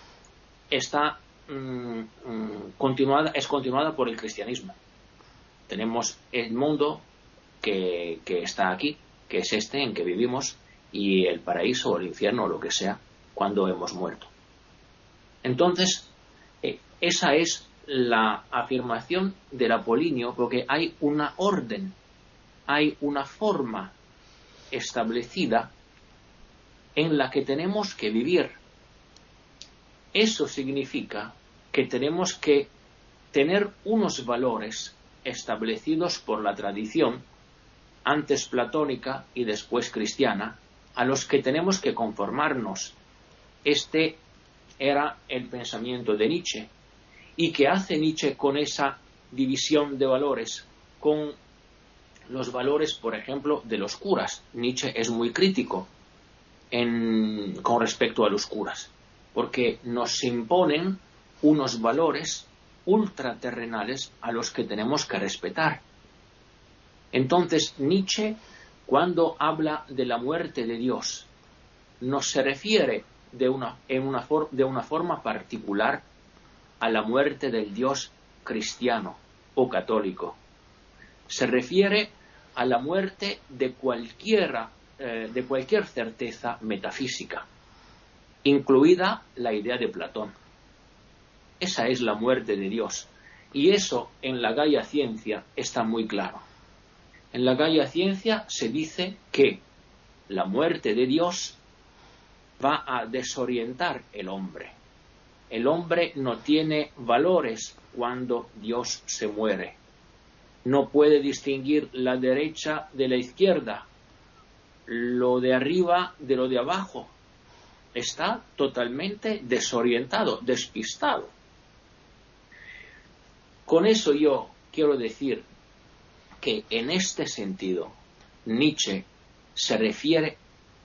Speaker 2: está mm, mm, continuada, es continuada por el cristianismo. Tenemos el mundo que, que está aquí, que es este en que vivimos, y el paraíso o el infierno o lo que sea, cuando hemos muerto. Entonces, eh, esa es la afirmación del Apolinio, porque hay una orden, hay una forma establecida en la que tenemos que vivir. Eso significa que tenemos que tener unos valores establecidos por la tradición, antes platónica y después cristiana, a los que tenemos que conformarnos. Este era el pensamiento de Nietzsche. ¿Y qué hace Nietzsche con esa división de valores? Con los valores, por ejemplo, de los curas. Nietzsche es muy crítico con respecto a los curas, porque nos imponen unos valores ultraterrenales a los que tenemos que respetar. Entonces, Nietzsche, cuando habla de la muerte de Dios, no se refiere de una, en de una forma particular a la muerte del Dios cristiano o católico. Se refiere a la muerte de cualquiera, eh, de cualquier certeza metafísica, incluida la idea de Platón. Esa es la muerte de Dios. Y eso en la Gaia Ciencia está muy claro. En la Gaia Ciencia se dice que la muerte de Dios va a desorientar el hombre. El hombre no tiene valores cuando Dios se muere. No puede distinguir la derecha de la izquierda, lo de arriba de lo de abajo. Está totalmente desorientado, despistado. Con eso yo quiero decir que en este sentido Nietzsche se refiere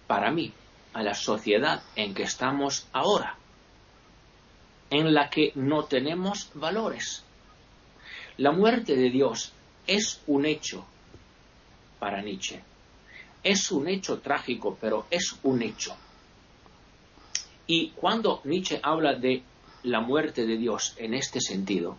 Speaker 2: para mí a la sociedad en que estamos ahora, en la que no tenemos valores. La muerte de Dios es un hecho para Nietzsche. Es un hecho trágico, pero es un hecho. Y cuando Nietzsche habla de la muerte de Dios en este sentido,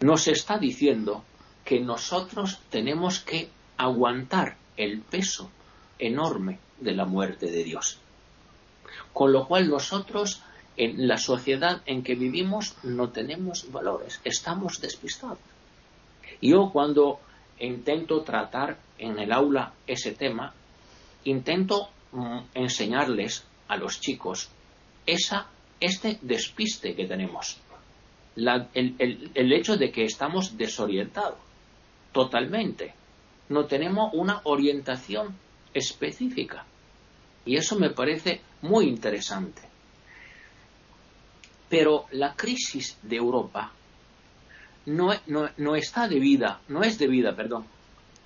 Speaker 2: nos está diciendo que nosotros tenemos que aguantar el peso enorme de la muerte de Dios. Con lo cual nosotros en la sociedad en que vivimos no tenemos valores, estamos despistados. Yo cuando intento tratar en el aula ese tema, intento mm, enseñarles a los chicos esa, este despiste que tenemos, el hecho de que estamos desorientados totalmente, no tenemos una orientación específica. Y eso me parece muy interesante. Pero la crisis de Europa no, no, está debida, no es debida, perdón,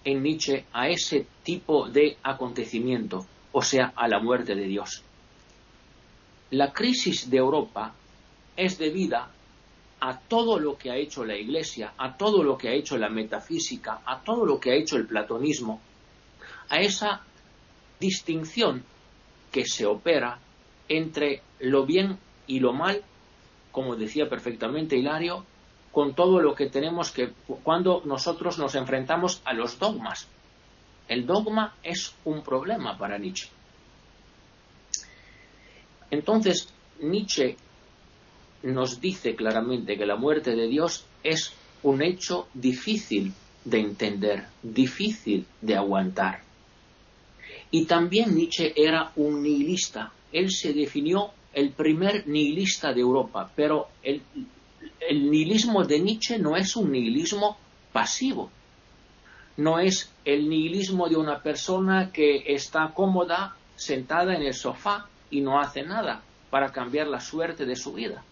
Speaker 2: en Nietzsche a ese tipo de acontecimiento, o sea, a la muerte de Dios. La crisis de Europa es debida a todo lo que ha hecho la Iglesia, a todo lo que ha hecho la metafísica, a todo lo que ha hecho el platonismo, a esa distinción que se opera entre lo bien y lo mal, como decía perfectamente Hilario, con todo lo que tenemos que cuando nosotros nos enfrentamos a los dogmas. El dogma es un problema para Nietzsche. Entonces, Nietzsche nos dice claramente que la muerte de Dios es un hecho difícil de entender, difícil de aguantar. Y también Nietzsche era un nihilista. Él se definió el primer nihilista de Europa, pero el, nihilismo de Nietzsche no es un nihilismo pasivo. No es el nihilismo de una persona que está cómoda sentada en el sofá y no hace nada para cambiar la suerte de su vida.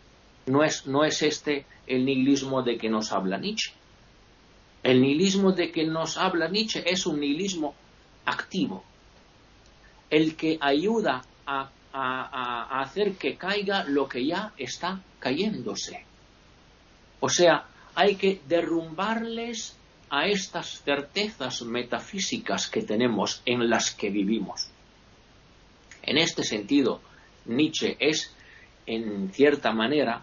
Speaker 2: No es, no es este el nihilismo de que nos habla Nietzsche. El nihilismo de que nos habla Nietzsche es un nihilismo activo, el que ayuda a, hacer que caiga lo que ya está cayéndose. O sea, hay que derrumbarles a estas certezas metafísicas que tenemos en las que vivimos. En este sentido, Nietzsche es, en cierta manera,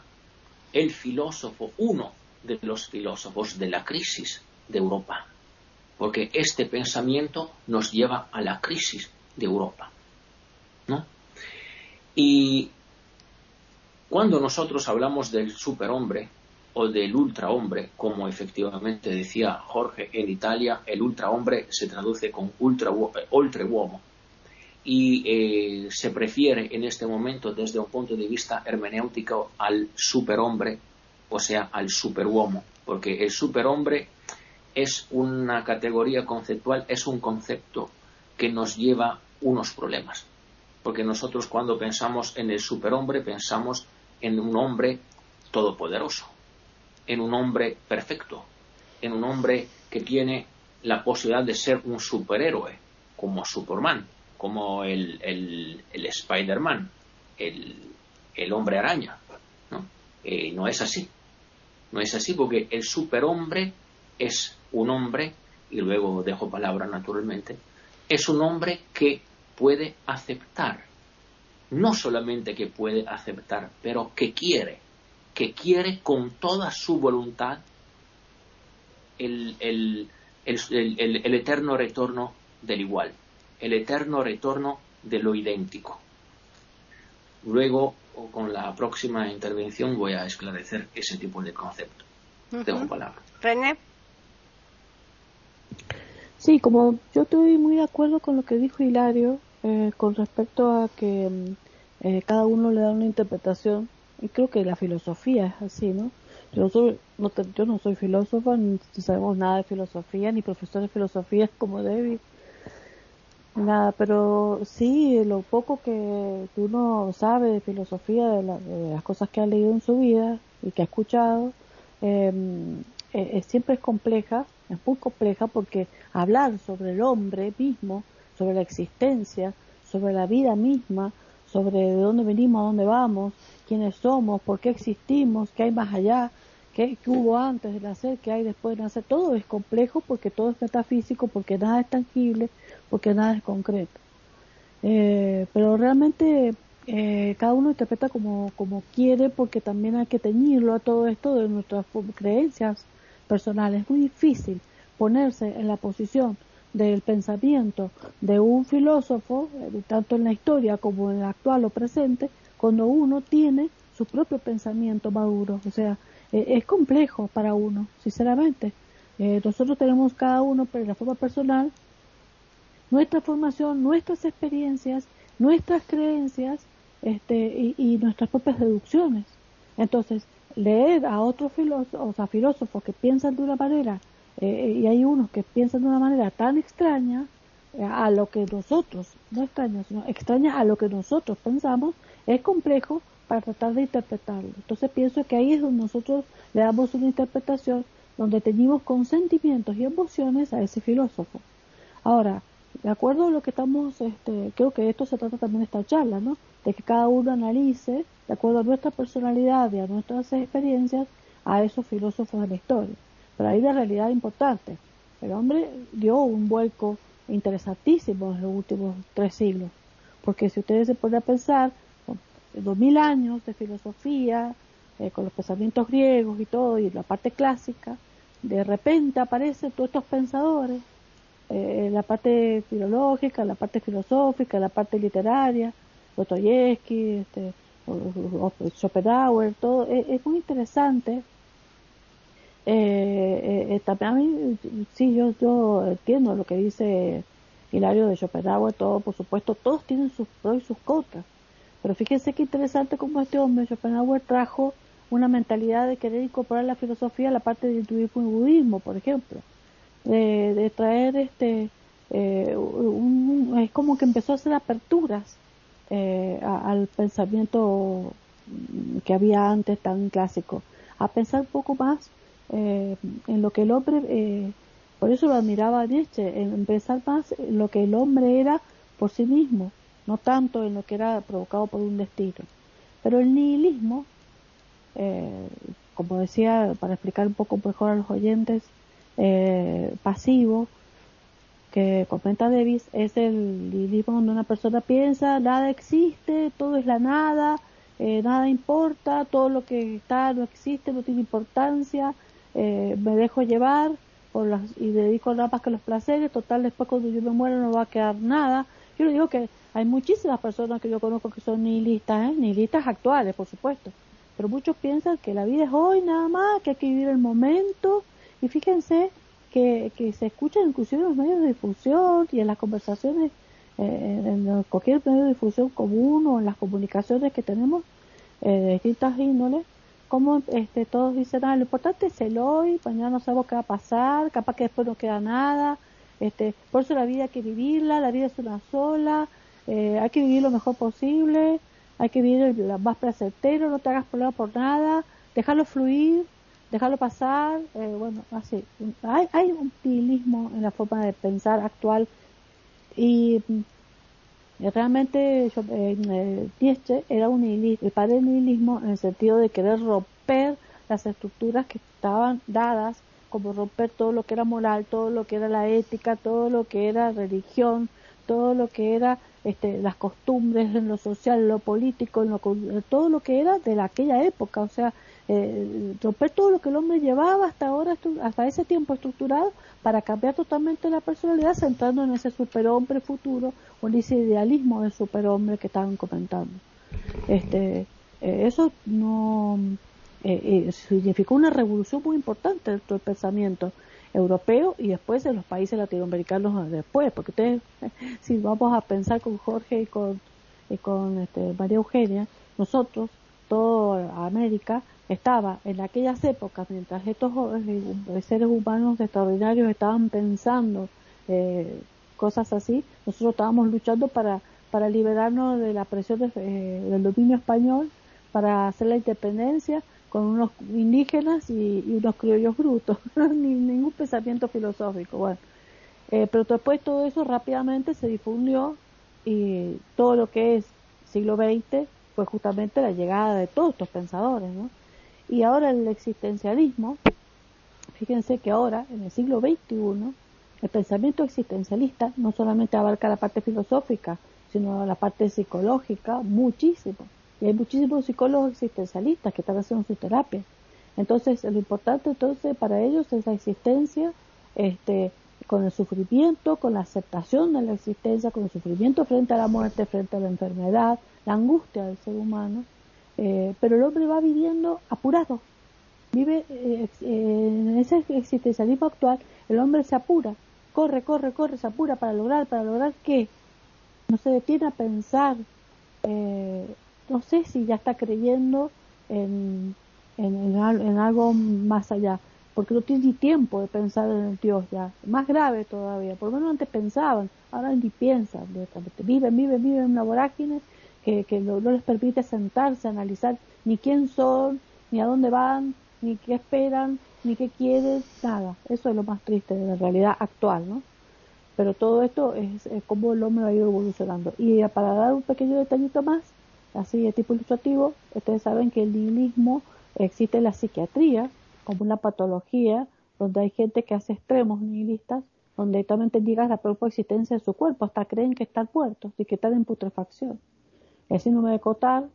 Speaker 2: el filósofo, uno de los filósofos de la crisis de Europa, porque este pensamiento nos lleva a la crisis de Europa. ¿no? Y cuando nosotros hablamos del superhombre o del ultrahombre, como efectivamente decía Jorge en Italia, el ultrahombre se traduce con ultra, uomo y eh, se prefiere en este momento desde un punto de vista hermenéutico al superhombre, o sea, al superuomo, porque el superhombre es una categoría conceptual, es un concepto que nos lleva unos problemas. Porque nosotros cuando pensamos en el superhombre pensamos en un hombre todopoderoso, en un hombre perfecto, en un hombre que tiene la posibilidad de ser un superhéroe, como Superman, como el, el, Spider-Man, el, el, hombre araña. ¿no? Eh, no es así. No es así porque el superhombre es un hombre, y luego dejo palabra naturalmente, es un hombre que puede aceptar. No solamente que puede aceptar, pero que quiere, que quiere con toda su voluntad el, el, el eterno retorno del igual, el eterno retorno de lo idéntico. Luego, con la próxima intervención, voy a esclarecer ese tipo de concepto. Tengo palabra.
Speaker 1: René.
Speaker 3: Sí, como yo estoy muy de acuerdo con lo que dijo Hilario eh, con respecto a que mm, eh, cada uno le da una interpretación, y creo que la filosofía es así, ¿no? Yo, no, yo no soy filósofa, ni sabemos nada de filosofía, ni profesor de filosofía como David, nada, pero sí, lo poco que, uno sabe de filosofía, de, las cosas que ha leído en su vida y que ha escuchado, em, eh, siempre es compleja es muy compleja porque hablar sobre el hombre mismo, sobre la existencia, sobre la vida misma, sobre de dónde venimos, a dónde vamos, quiénes somos, por qué existimos, qué hay más allá, qué, hubo antes de nacer, qué hay después de nacer, todo es complejo porque todo es metafísico, porque nada es tangible, porque nada es concreto. Eh, pero realmente eh, cada uno interpreta como, como quiere porque también hay que teñirlo a todo esto de nuestras creencias personales. Es muy difícil ponerse en la posición del pensamiento de un filósofo, eh, tanto en la historia como en el actual o presente, cuando uno tiene su propio pensamiento maduro. O sea, eh, es complejo para uno, sinceramente. Eh, nosotros tenemos cada uno, pero de forma personal, nuestra formación, nuestras experiencias, nuestras creencias este, y, nuestras propias deducciones. Entonces, leer a otros filósofos, o filósofos que piensan de una manera, eh, y hay unos que piensan de una manera tan extraña eh, a lo que nosotros, no extraña, sino extraña a lo que nosotros pensamos, es complejo para tratar de interpretarlo. Entonces pienso que ahí es donde nosotros le damos una interpretación donde tenemos con sentimientos y emociones a ese filósofo. Ahora, de acuerdo a lo que estamos, este, creo que esto se trata también de esta charla, ¿no? De que cada uno analice de acuerdo a nuestra personalidad y a nuestras experiencias, a esos filósofos de la historia. Pero hay una realidad importante. El hombre dio un vuelco interesantísimo en los últimos tres siglos. Porque si ustedes se ponen a pensar, dos mil años de filosofía, eh, con los pensamientos griegos y todo, y la parte clásica, de repente aparecen todos estos pensadores, eh, la parte filológica, la parte filosófica, la parte literaria, Dostoyevsky, este, Schopenhauer, todo, es, muy interesante. Eh, eh, también a mí, sí, yo, yo entiendo lo que dice Hilario de Schopenhauer, todo, por supuesto, todos tienen sus pros y sus contras. Pero fíjense qué interesante como este hombre, Schopenhauer, trajo una mentalidad de querer incorporar la filosofía a la parte del hinduismo y budismo, por ejemplo. De, traer este, eh, es como que empezó a hacer aperturas eh, al pensamiento que había antes tan clásico, a pensar un poco más eh, en lo que el hombre, eh, por eso lo admiraba Nietzsche, en pensar más en lo que el hombre era por sí mismo, no tanto en lo que era provocado por un destino. Pero el nihilismo, como decía, para explicar un poco mejor a los oyentes, pasivo, que comenta Davis es el nihilismo donde una persona piensa nada existe, todo es la nada, eh, nada importa, todo lo que está no existe, no tiene importancia, eh, me dejo llevar por las, y dedico nada más que los placeres, total después cuando yo me muero no va a quedar nada. Yo le digo que hay muchísimas personas que yo conozco que son nihilistas, ¿eh? nihilistas actuales, por supuesto, pero muchos piensan que la vida es hoy nada más, que hay que vivir el momento, y fíjense que, que se escuchan inclusive en los medios de difusión y en las conversaciones eh, en cualquier medio de difusión común o en las comunicaciones que tenemos eh, de distintas índoles, como este, todos dicen, ah, lo importante es el hoy, mañana no sabemos qué va a pasar, capaz que después no queda nada, este, por eso la vida hay que vivirla, la vida es una sola, eh, hay que vivir lo mejor posible, hay que vivir lo más placentero, no te hagas problema por nada, dejarlo fluir, dejarlo pasar, bueno, así. Hay, hay un nihilismo en la forma de pensar actual y realmente yo, eh, Nietzsche era un nihilismo, el padre del nihilismo en el sentido de querer romper las estructuras que estaban dadas, como romper todo lo que era moral, todo lo que era la ética, todo lo que era religión, todo lo que era este, las costumbres en lo social, en lo político, en lo, todo lo que era de aquella época, o sea, eh, romper todo lo que el hombre llevaba hasta ahora, hasta ese tiempo estructurado, para cambiar totalmente la personalidad, centrando en ese superhombre futuro o en ese idealismo del superhombre que estaban comentando. Este, eh, eso no eh, eh, significó una revolución muy importante dentro del pensamiento europeo y después en los países latinoamericanos después, porque ustedes, si vamos a pensar con Jorge y con, y con este, María Eugenia, nosotros, toda América, estaba en aquellas épocas, mientras estos eh, seres humanos extraordinarios estaban pensando eh, cosas así, nosotros estábamos luchando para, para liberarnos de la presión eh, del dominio español, para hacer la independencia con unos indígenas y, unos criollos brutos, Ni, ningún pensamiento filosófico. Bueno, pero después todo eso rápidamente se difundió y todo lo que es siglo XX justamente la llegada de todos estos pensadores, ¿no? Y ahora el existencialismo, fíjense que ahora, en el siglo XXI, el pensamiento existencialista no solamente abarca la parte filosófica, sino la parte psicológica, muchísimo. Y hay muchísimos psicólogos existencialistas que están haciendo su terapia. Entonces, lo importante entonces para ellos es la existencia, este, con el sufrimiento, con la aceptación de la existencia, con el sufrimiento frente a la muerte, frente a la enfermedad, la angustia del ser humano, eh, pero el hombre va viviendo apurado. Vive eh, en ese existencialismo actual, el hombre se apura, corre, corre, corre, se apura para lograr, para lograr qué. No se detiene a pensar, eh, no sé si ya está creyendo en, en, en, algo más allá, porque no tiene ni tiempo de pensar en Dios ya. Más grave todavía, por lo menos antes pensaban, ahora ni piensan Viven, viven, viven en una vorágine que, no, les permite sentarse, analizar ni quién son, ni a dónde van, ni qué esperan, ni qué quieren, nada. Eso es lo más triste de la realidad actual, ¿no? Pero todo esto es, como el hombre ha ido evolucionando. Y para dar un pequeño detallito más, así de tipo ilustrativo, ustedes saben que el nihilismo existe en la psiquiatría como una patología donde hay gente que hace extremos nihilistas, donde directamente niegan la propia existencia de su cuerpo, hasta creen que están muertos y que están en putrefacción el síndrome de Cotard,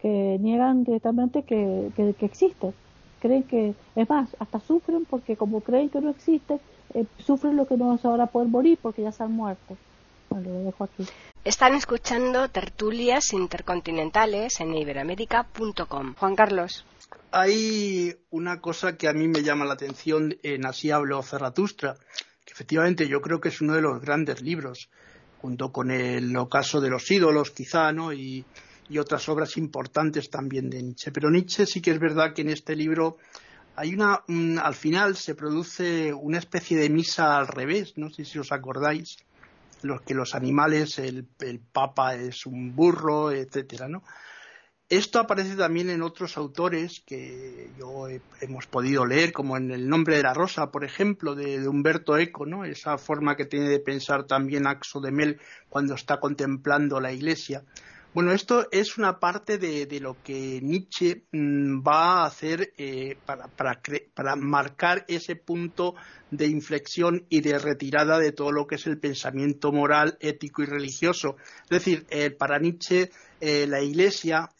Speaker 3: que niegan directamente que, que, existe. Creen que, es más, hasta sufren porque como creen que no existe, eh, sufren lo que no se van a poder morir porque ya se han muerto. Bueno, lo dejo aquí.
Speaker 1: Están escuchando tertulias intercontinentales en iberamérica.com. Juan Carlos.
Speaker 4: Hay una cosa que a mí me llama la atención en Así habló Zaratustra, que efectivamente yo creo que es uno de los grandes libros junto con el ocaso de los ídolos, quizá, ¿no? Y, otras obras importantes también de Nietzsche. Pero Nietzsche sí que es verdad que en este libro hay una, al final se produce una especie de misa al revés, no sé si os acordáis, los que los animales, el, el papa es un burro, etcétera, ¿no? Esto aparece también en otros autores que yo hemos podido leer, como en El nombre de la rosa, por ejemplo, de, Humberto Eco, ¿no? Esa forma que tiene de pensar también Axo de Mel cuando está contemplando la iglesia. Bueno, esto es una parte de, lo que Nietzsche mm, va a hacer eh, para, para, marcar ese punto de inflexión y de retirada de todo lo que es el pensamiento moral, ético y religioso. Es decir, eh, para Nietzsche eh, la Iglesia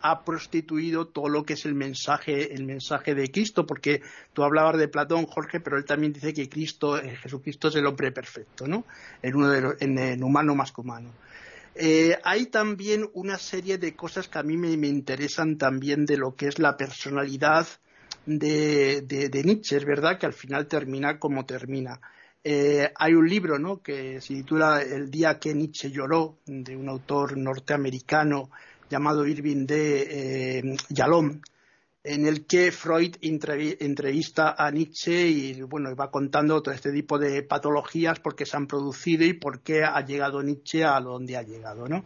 Speaker 4: ha prostituido todo lo que es el mensaje, el mensaje de Cristo, porque tú hablabas de Platón, Jorge, pero él también dice que Cristo, Jesucristo es el hombre perfecto, ¿no? De en humano más que humano. Eh, hay también una serie de cosas que a mí me, interesan también de lo que es la personalidad de, Nietzsche, es verdad que al final termina como termina. Eh, hay un libro ¿no? que se titula El día que Nietzsche lloró, de un autor norteamericano llamado Irving D. Eh, Yalom, en el que Freud entrevista a Nietzsche y bueno va contando todo este tipo de patologías por qué se han producido y por qué ha llegado Nietzsche a donde ha llegado, ¿no?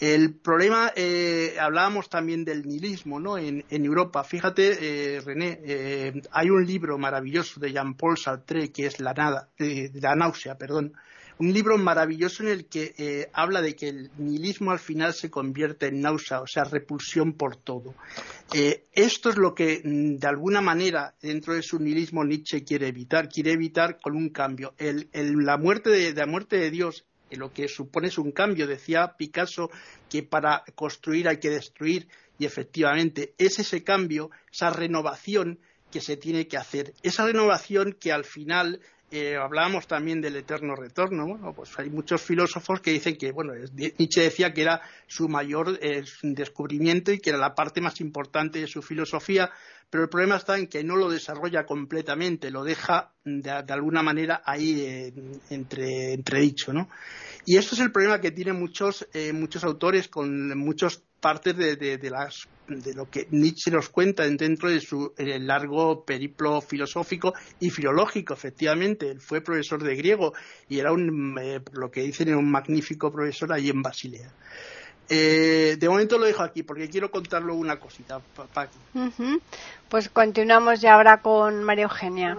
Speaker 4: El problema, eh, hablábamos también del nihilismo, ¿no? En, Europa, fíjate, eh, René, eh, hay un libro maravilloso de Jean-Paul Sartre que es La nada, la náusea, perdón, un libro maravilloso en el que eh, habla de que el nihilismo al final se convierte en náusea, o sea, repulsión por todo. Eh, esto es lo que, mm, de alguna manera, dentro de su nihilismo Nietzsche quiere evitar, quiere evitar con un cambio. la, muerte de, la muerte de Dios lo que supone es un cambio. Decía Picasso que para construir hay que destruir y efectivamente es ese cambio, esa renovación que se tiene que hacer. Esa renovación que al final eh, hablábamos también del eterno retorno. Bueno, pues hay muchos filósofos que dicen que, bueno, Nietzsche decía que era su mayor eh, descubrimiento y que era la parte más importante de su filosofía, pero el problema está en que no lo desarrolla completamente, lo deja de, alguna manera ahí eh, entre, entredicho, ¿no? Y esto es el problema que tienen muchos, muchos autores con muchos partes de, lo que Nietzsche nos cuenta dentro de su largo periplo filosófico y filológico, efectivamente. Él fue profesor de griego y era un, eh, lo que dicen, un magnífico profesor allí en Basilea. Eh, de momento lo dejo aquí porque quiero contarlo una cosita, Paqui.
Speaker 1: Pues continuamos ya ahora con María Eugenia.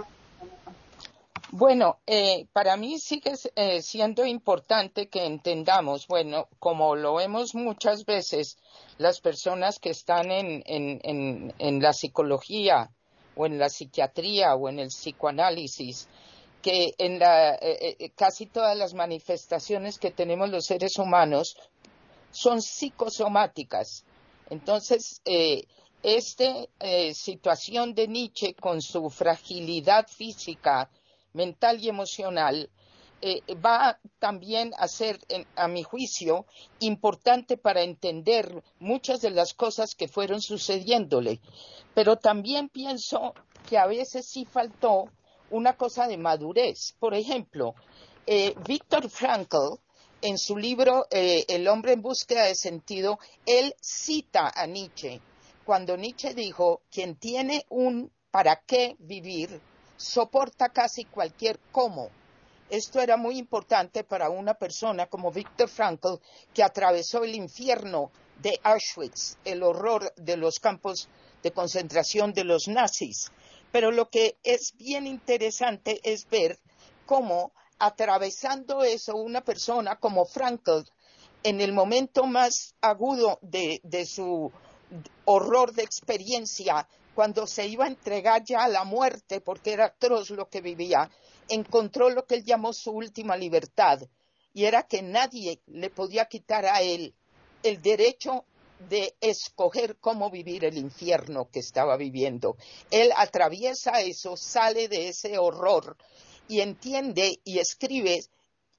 Speaker 5: Bueno, eh, para mí sigue eh, siendo importante que entendamos, bueno, como lo vemos muchas veces, las personas que están en, en, la psicología o en la psiquiatría o en el psicoanálisis, que en la, eh, casi todas las manifestaciones que tenemos los seres humanos son psicosomáticas. Entonces, esta situación de Nietzsche con su fragilidad física, mental y emocional, eh, va también a ser, a mi juicio, importante para entender muchas de las cosas que fueron sucediéndole. Pero también pienso que a veces sí faltó una cosa de madurez. Por ejemplo, eh, Víctor Frankl, en su libro eh, El hombre en búsqueda de sentido, él cita a Nietzsche cuando Nietzsche dijo, quien tiene un para qué vivir, soporta casi cualquier cómo. Esto era muy importante para una persona como Viktor Frankl, que atravesó el infierno de Auschwitz, el horror de los campos de concentración de los nazis. Pero lo que es bien interesante es ver cómo atravesando eso una persona como Frankl, en el momento más agudo de, de su horror de experiencia, cuando se iba a entregar ya a la muerte, porque era atroz lo que vivía, encontró lo que él llamó su última libertad, y era que nadie le podía quitar a él el derecho de escoger cómo vivir el infierno que estaba viviendo. Él atraviesa eso, sale de ese horror y entiende y escribe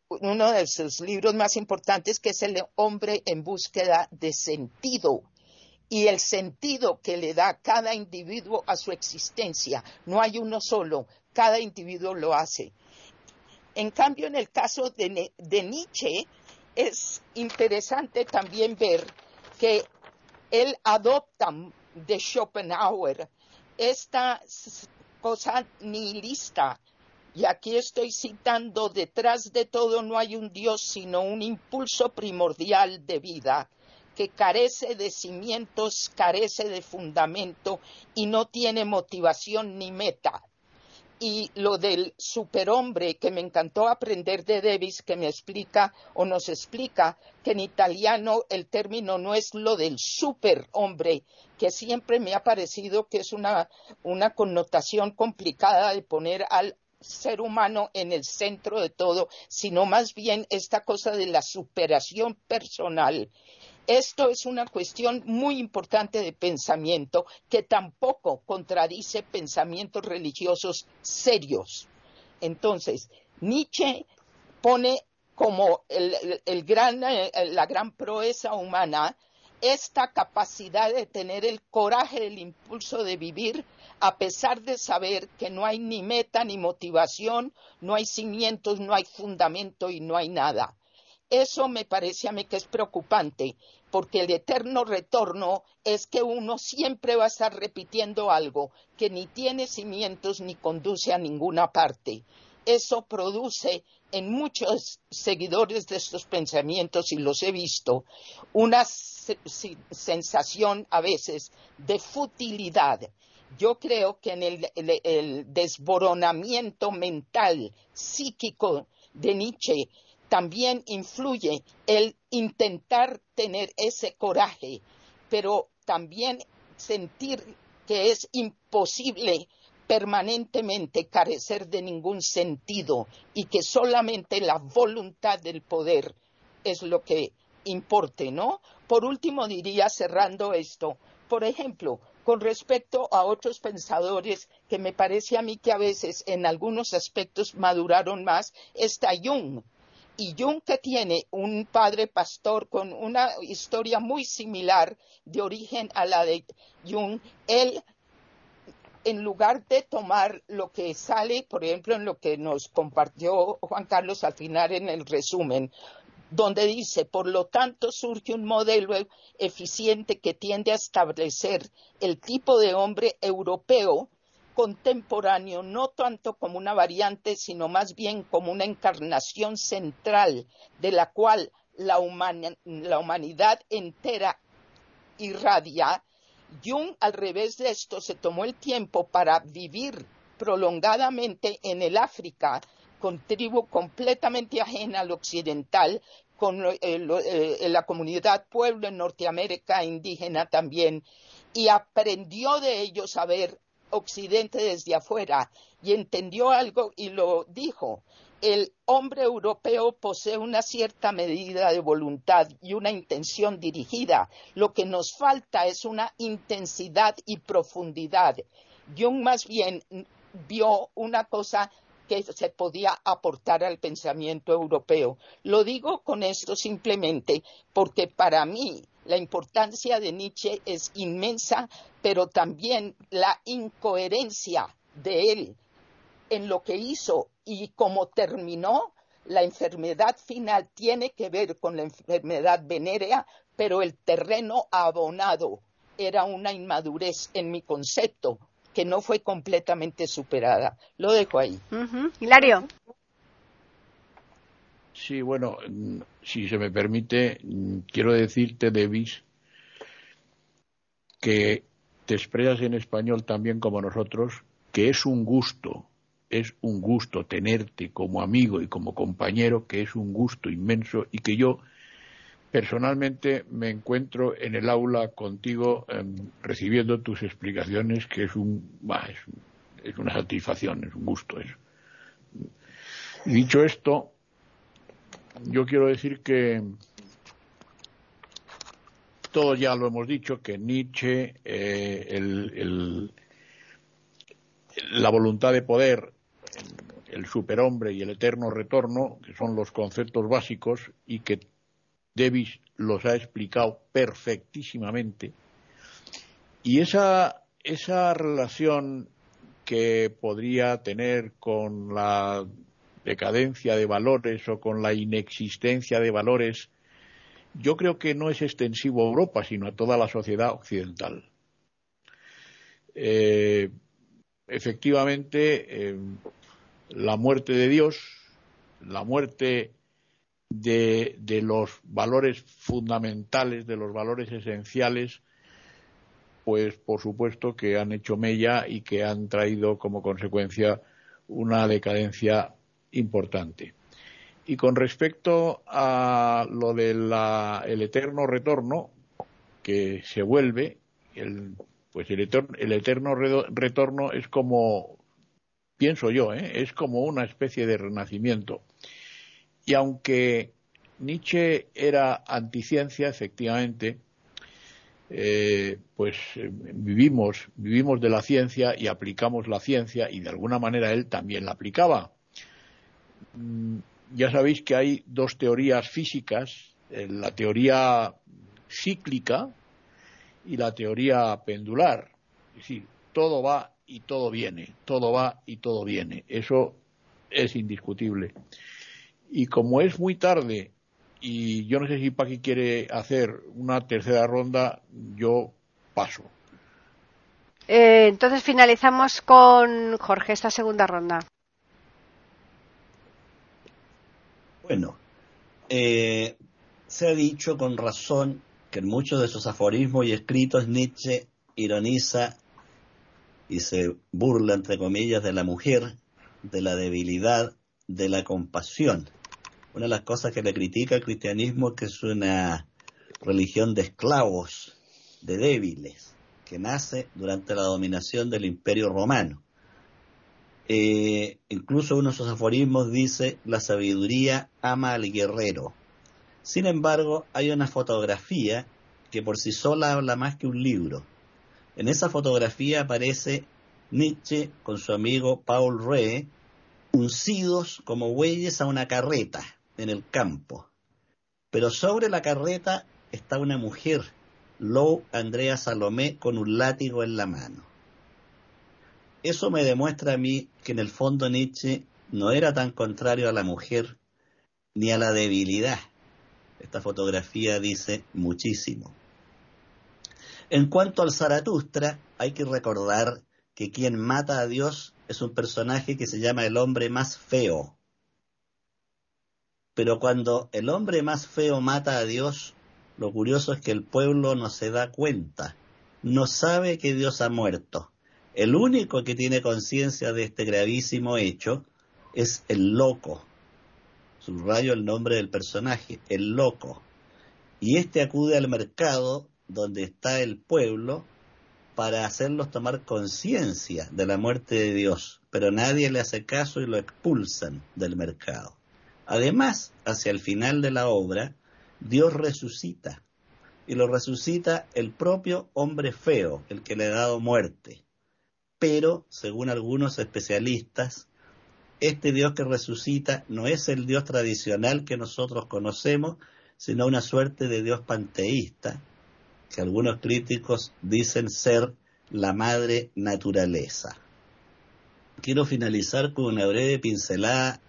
Speaker 5: uno de sus libros más importantes, que es El hombre en búsqueda de sentido y el sentido que le da cada individuo a su existencia. No hay uno solo, cada individuo lo hace. En cambio, en el caso de, Nietzsche, es interesante también ver que él adopta de Schopenhauer esta cosa nihilista. Y aquí estoy citando, detrás de todo no hay un Dios, sino un impulso primordial de vida que carece de cimientos, carece de fundamento y no tiene motivación ni meta. y lo del superhombre que me encantó aprender de Davis que me explica o nos explica que en italiano el término no es lo del superhombre que siempre me ha parecido que es una, una connotación complicada de poner al ser humano en el centro de todo, sino más bien esta cosa de la superación personal esto es una cuestión muy importante de pensamiento que tampoco contradice pensamientos religiosos serios. Entonces, Nietzsche pone como la gran proeza humana esta capacidad de tener el coraje, el impulso de vivir, a pesar de saber que no hay ni meta ni motivación, no hay cimientos, no hay fundamento y no hay nada. Eso me parece a mí que es preocupante, porque el eterno retorno es que uno siempre va a estar repitiendo algo que ni tiene cimientos ni conduce a ninguna parte. Eso produce en muchos seguidores de estos pensamientos, y los he visto, una sensación a veces de futilidad. Yo creo que en el, el desboronamiento mental, psíquico de Nietzsche, también influye el intentar tener ese coraje, pero también sentir que es imposible permanentemente carecer de ningún sentido y que solamente la voluntad del poder es lo que importe, ¿no? Por último diría, cerrando esto, por ejemplo, con respecto a otros pensadores que me parece a mí que a veces en algunos aspectos maduraron más, está Jung, y Jung que tiene un padre pastor con una historia muy similar de origen a la de Jung, él en lugar de tomar lo que sale, por ejemplo, en lo que nos compartió Juan Carlos al final en el resumen, donde dice, por lo tanto, surge un modelo eficiente que tiende a establecer el tipo de hombre europeo contemporáneo no tanto como una variante, sino más bien como una encarnación central de la cual la, humanidad entera irradia, Jung, al revés de esto, se tomó el tiempo para vivir prolongadamente en el África, con tribu completamente ajena al occidental, con eh, eh, la comunidad pueblo en Norteamérica indígena también, y aprendió de ellos a ver Occidente desde afuera y entendió algo y lo dijo. El hombre europeo posee una cierta medida de voluntad y una intención dirigida. Lo que nos falta es una intensidad y profundidad. Jung más bien vio una cosa que se podía aportar al pensamiento europeo. Lo digo con esto simplemente porque para mí la importancia de Nietzsche es inmensa, pero también la incoherencia de él en lo que hizo y cómo terminó. La enfermedad final tiene que ver con la enfermedad venérea, pero el terreno abonado era una inmadurez en mi concepto que no fue completamente superada. Lo dejo ahí.
Speaker 1: Hilario.
Speaker 6: Sí, bueno, si se me permite, quiero decirte, Davis, que te expresas en español también como nosotros, que es un gusto, es un gusto tenerte como amigo y como compañero, que es un gusto inmenso y que yo personalmente me encuentro en el aula contigo em, recibiendo tus explicaciones, que es un, es, es, una satisfacción, es un gusto eso. dicho esto, yo quiero decir que todos ya lo hemos dicho, que Nietzsche, eh, la voluntad de poder, el superhombre y el eterno retorno, que son los conceptos básicos y que Davis los ha explicado perfectísimamente. Y esa, esa relación que podría tener con la decadencia de valores o con la inexistencia de valores, yo creo que no es extensivo a Europa, sino a toda la sociedad occidental. Eh, efectivamente, eh, la muerte de Dios, la muerte de, de, los valores fundamentales, de los valores esenciales, pues por supuesto que han hecho mella y que han traído como consecuencia una decadencia importante. Y con respecto a lo del eterno retorno, que se vuelve, el, pues el eterno, retorno es como, pienso yo, ¿eh? es como una especie de renacimiento. Y aunque Nietzsche era anticiencia, efectivamente, eh, pues eh, vivimos, vivimos de la ciencia y aplicamos la ciencia y de alguna manera él también la aplicaba. Mm, ya sabéis que hay dos teorías físicas, eh, la teoría cíclica y la teoría pendular. Es decir, todo va y todo viene, todo va y todo viene. Eso es indiscutible. Y como es muy tarde y yo no sé si Paqui quiere hacer una tercera ronda, yo paso.
Speaker 1: Eh, entonces finalizamos con Jorge esta segunda ronda.
Speaker 7: Bueno, eh, se ha dicho con razón que en muchos de sus aforismos y escritos Nietzsche ironiza y se burla, entre comillas, de la mujer, de la debilidad, de la compasión una de las cosas que le critica al cristianismo es que es una religión de esclavos, de débiles, que nace durante la dominación del imperio romano. Eh, incluso uno de sus aforismos dice, la sabiduría ama al guerrero. Sin embargo, hay una fotografía que por sí sola habla más que un libro. En esa fotografía aparece Nietzsche con su amigo Paul Ree, uncidos como bueyes a una carreta en el campo. Pero sobre la carreta está una mujer, Lou Andrea Salomé, con un látigo en la mano. Eso me demuestra a mí que en el fondo Nietzsche no era tan contrario a la mujer ni a la debilidad. Esta fotografía dice muchísimo. En cuanto al Zaratustra, hay que recordar que quien mata a Dios es un personaje que se llama el hombre más feo, pero cuando el hombre más feo mata a Dios, lo curioso es que el pueblo no se da cuenta, no sabe que Dios ha muerto. El único que tiene conciencia de este gravísimo hecho es el loco. Subrayo el nombre del personaje, el loco. Y este acude al mercado donde está el pueblo para hacerlos tomar conciencia de la muerte de Dios, pero nadie le hace caso y lo expulsan del mercado. Además, hacia el final de la obra, Dios resucita, y lo resucita el propio hombre feo, el que le ha dado muerte. Pero, según algunos especialistas, este Dios que resucita no es el Dios tradicional que nosotros conocemos, sino una suerte de Dios panteísta, que algunos críticos dicen ser la madre naturaleza. Quiero finalizar con una breve pincelada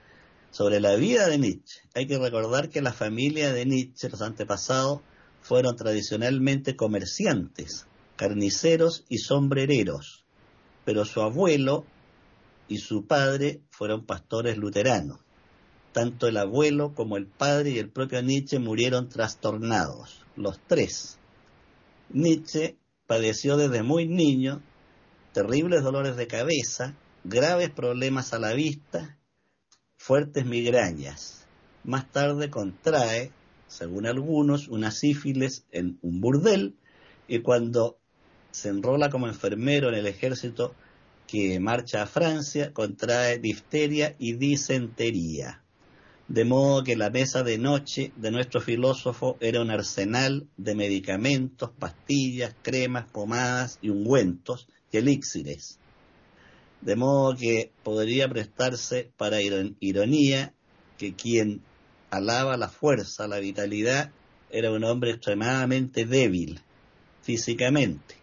Speaker 7: sobre la vida de Nietzsche. Hay que recordar que la familia de Nietzsche, los antepasados, fueron tradicionalmente comerciantes, carniceros y sombrereros, pero su abuelo y su padre fueron pastores luteranos. Tanto el abuelo como el padre y el propio Nietzsche murieron trastornados, los tres. Nietzsche padeció desde muy niño terribles dolores de cabeza, graves problemas a la vista fuertes migrañas. Más tarde contrae, según algunos, una sífilis en un burdel y cuando se enrola como enfermero en el ejército que marcha a Francia, contrae difteria y disentería. De modo que la mesa de noche de nuestro filósofo era un arsenal de medicamentos, pastillas, cremas, pomadas y ungüentos y elixires de modo que podría prestarse para ironía que quien alaba la fuerza, la vitalidad, era un hombre extremadamente débil físicamente.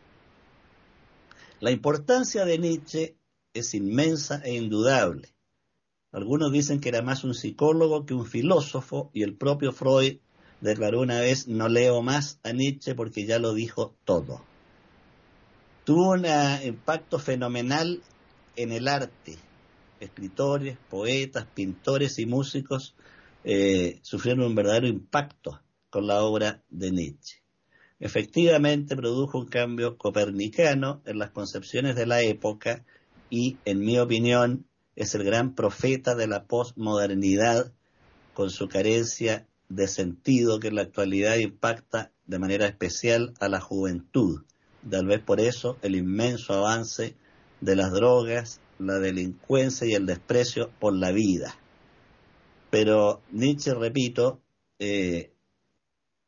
Speaker 7: La importancia de Nietzsche es inmensa e indudable. Algunos dicen que era más un psicólogo que un filósofo y el propio Freud declaró una vez no leo más a Nietzsche porque ya lo dijo todo. Tuvo un impacto fenomenal en el arte. Escritores, poetas, pintores y músicos eh, sufrieron un verdadero impacto con la obra de Nietzsche. Efectivamente produjo un cambio copernicano en las concepciones de la época y, en mi opinión, es el gran profeta de la postmodernidad con su carencia de sentido que en la actualidad impacta de manera especial a la juventud. Tal vez por eso el inmenso avance de las drogas, la delincuencia y el desprecio por la vida. Pero Nietzsche, repito, eh,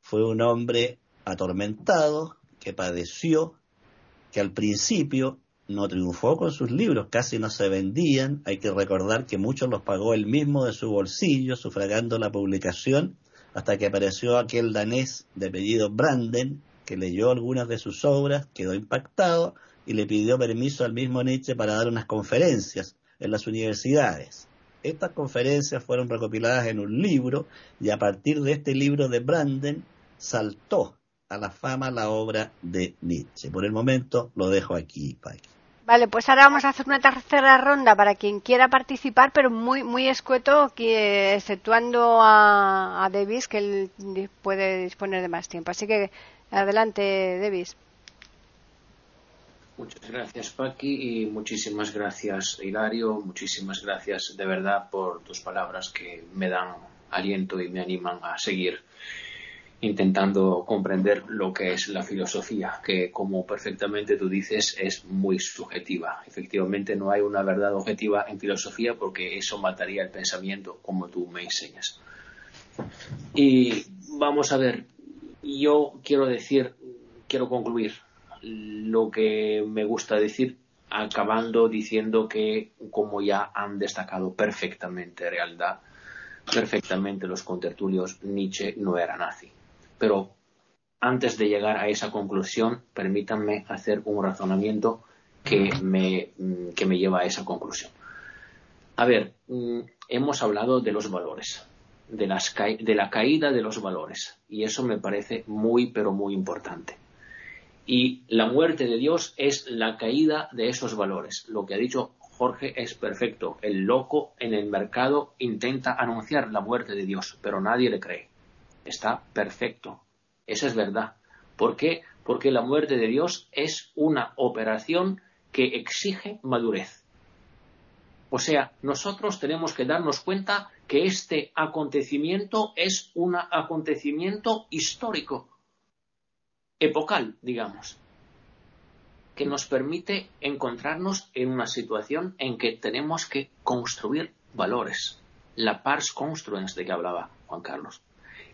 Speaker 7: fue un hombre atormentado que padeció, que al principio no triunfó con sus libros, casi no se vendían. Hay que recordar que muchos los pagó él mismo de su bolsillo, sufragando la publicación, hasta que apareció aquel danés de apellido Branden, que leyó algunas de sus obras, quedó impactado y le pidió permiso al mismo Nietzsche para dar unas conferencias en las universidades. Estas conferencias fueron recopiladas en un libro y a partir de este libro de Branden saltó a la fama la obra de Nietzsche. Por el momento lo dejo aquí, Paqui.
Speaker 1: Vale, pues ahora vamos a hacer una tercera ronda para quien quiera participar, pero muy muy escueto, que, exceptuando a, Davis, que él puede disponer de más tiempo. Así que adelante, Davis.
Speaker 2: Muchas gracias, Paqui, y muchísimas gracias, Hilario. Muchísimas gracias de verdad por tus palabras que me dan aliento y me animan a seguir intentando comprender lo que es la filosofía, que como perfectamente tú dices es muy subjetiva. Efectivamente no hay una verdad objetiva en filosofía porque eso mataría el pensamiento como tú me enseñas. Y vamos a ver, yo quiero decir, quiero concluir lo que me gusta decir acabando diciendo que como ya han destacado perfectamente realidad, perfectamente los contertulios, Nietzsche no era nazi pero antes de llegar a esa conclusión, permítanme hacer un razonamiento que me, mm, que me lleva a esa conclusión. A ver, mm, hemos hablado de los valores, de, las de la caída de los valores, y eso me parece muy, pero muy importante. Y la muerte de Dios es la caída de esos valores. Lo que ha dicho Jorge es perfecto. El loco en el mercado intenta anunciar la muerte de Dios, pero nadie le cree está perfecto. Esa es verdad. ¿Por qué? Porque la muerte de Dios es una operación que exige madurez. O sea, nosotros tenemos que darnos cuenta que este acontecimiento es un acontecimiento histórico, epocal, digamos, que nos permite encontrarnos en una situación en que tenemos que construir valores, la pars construens de que hablaba Juan Carlos.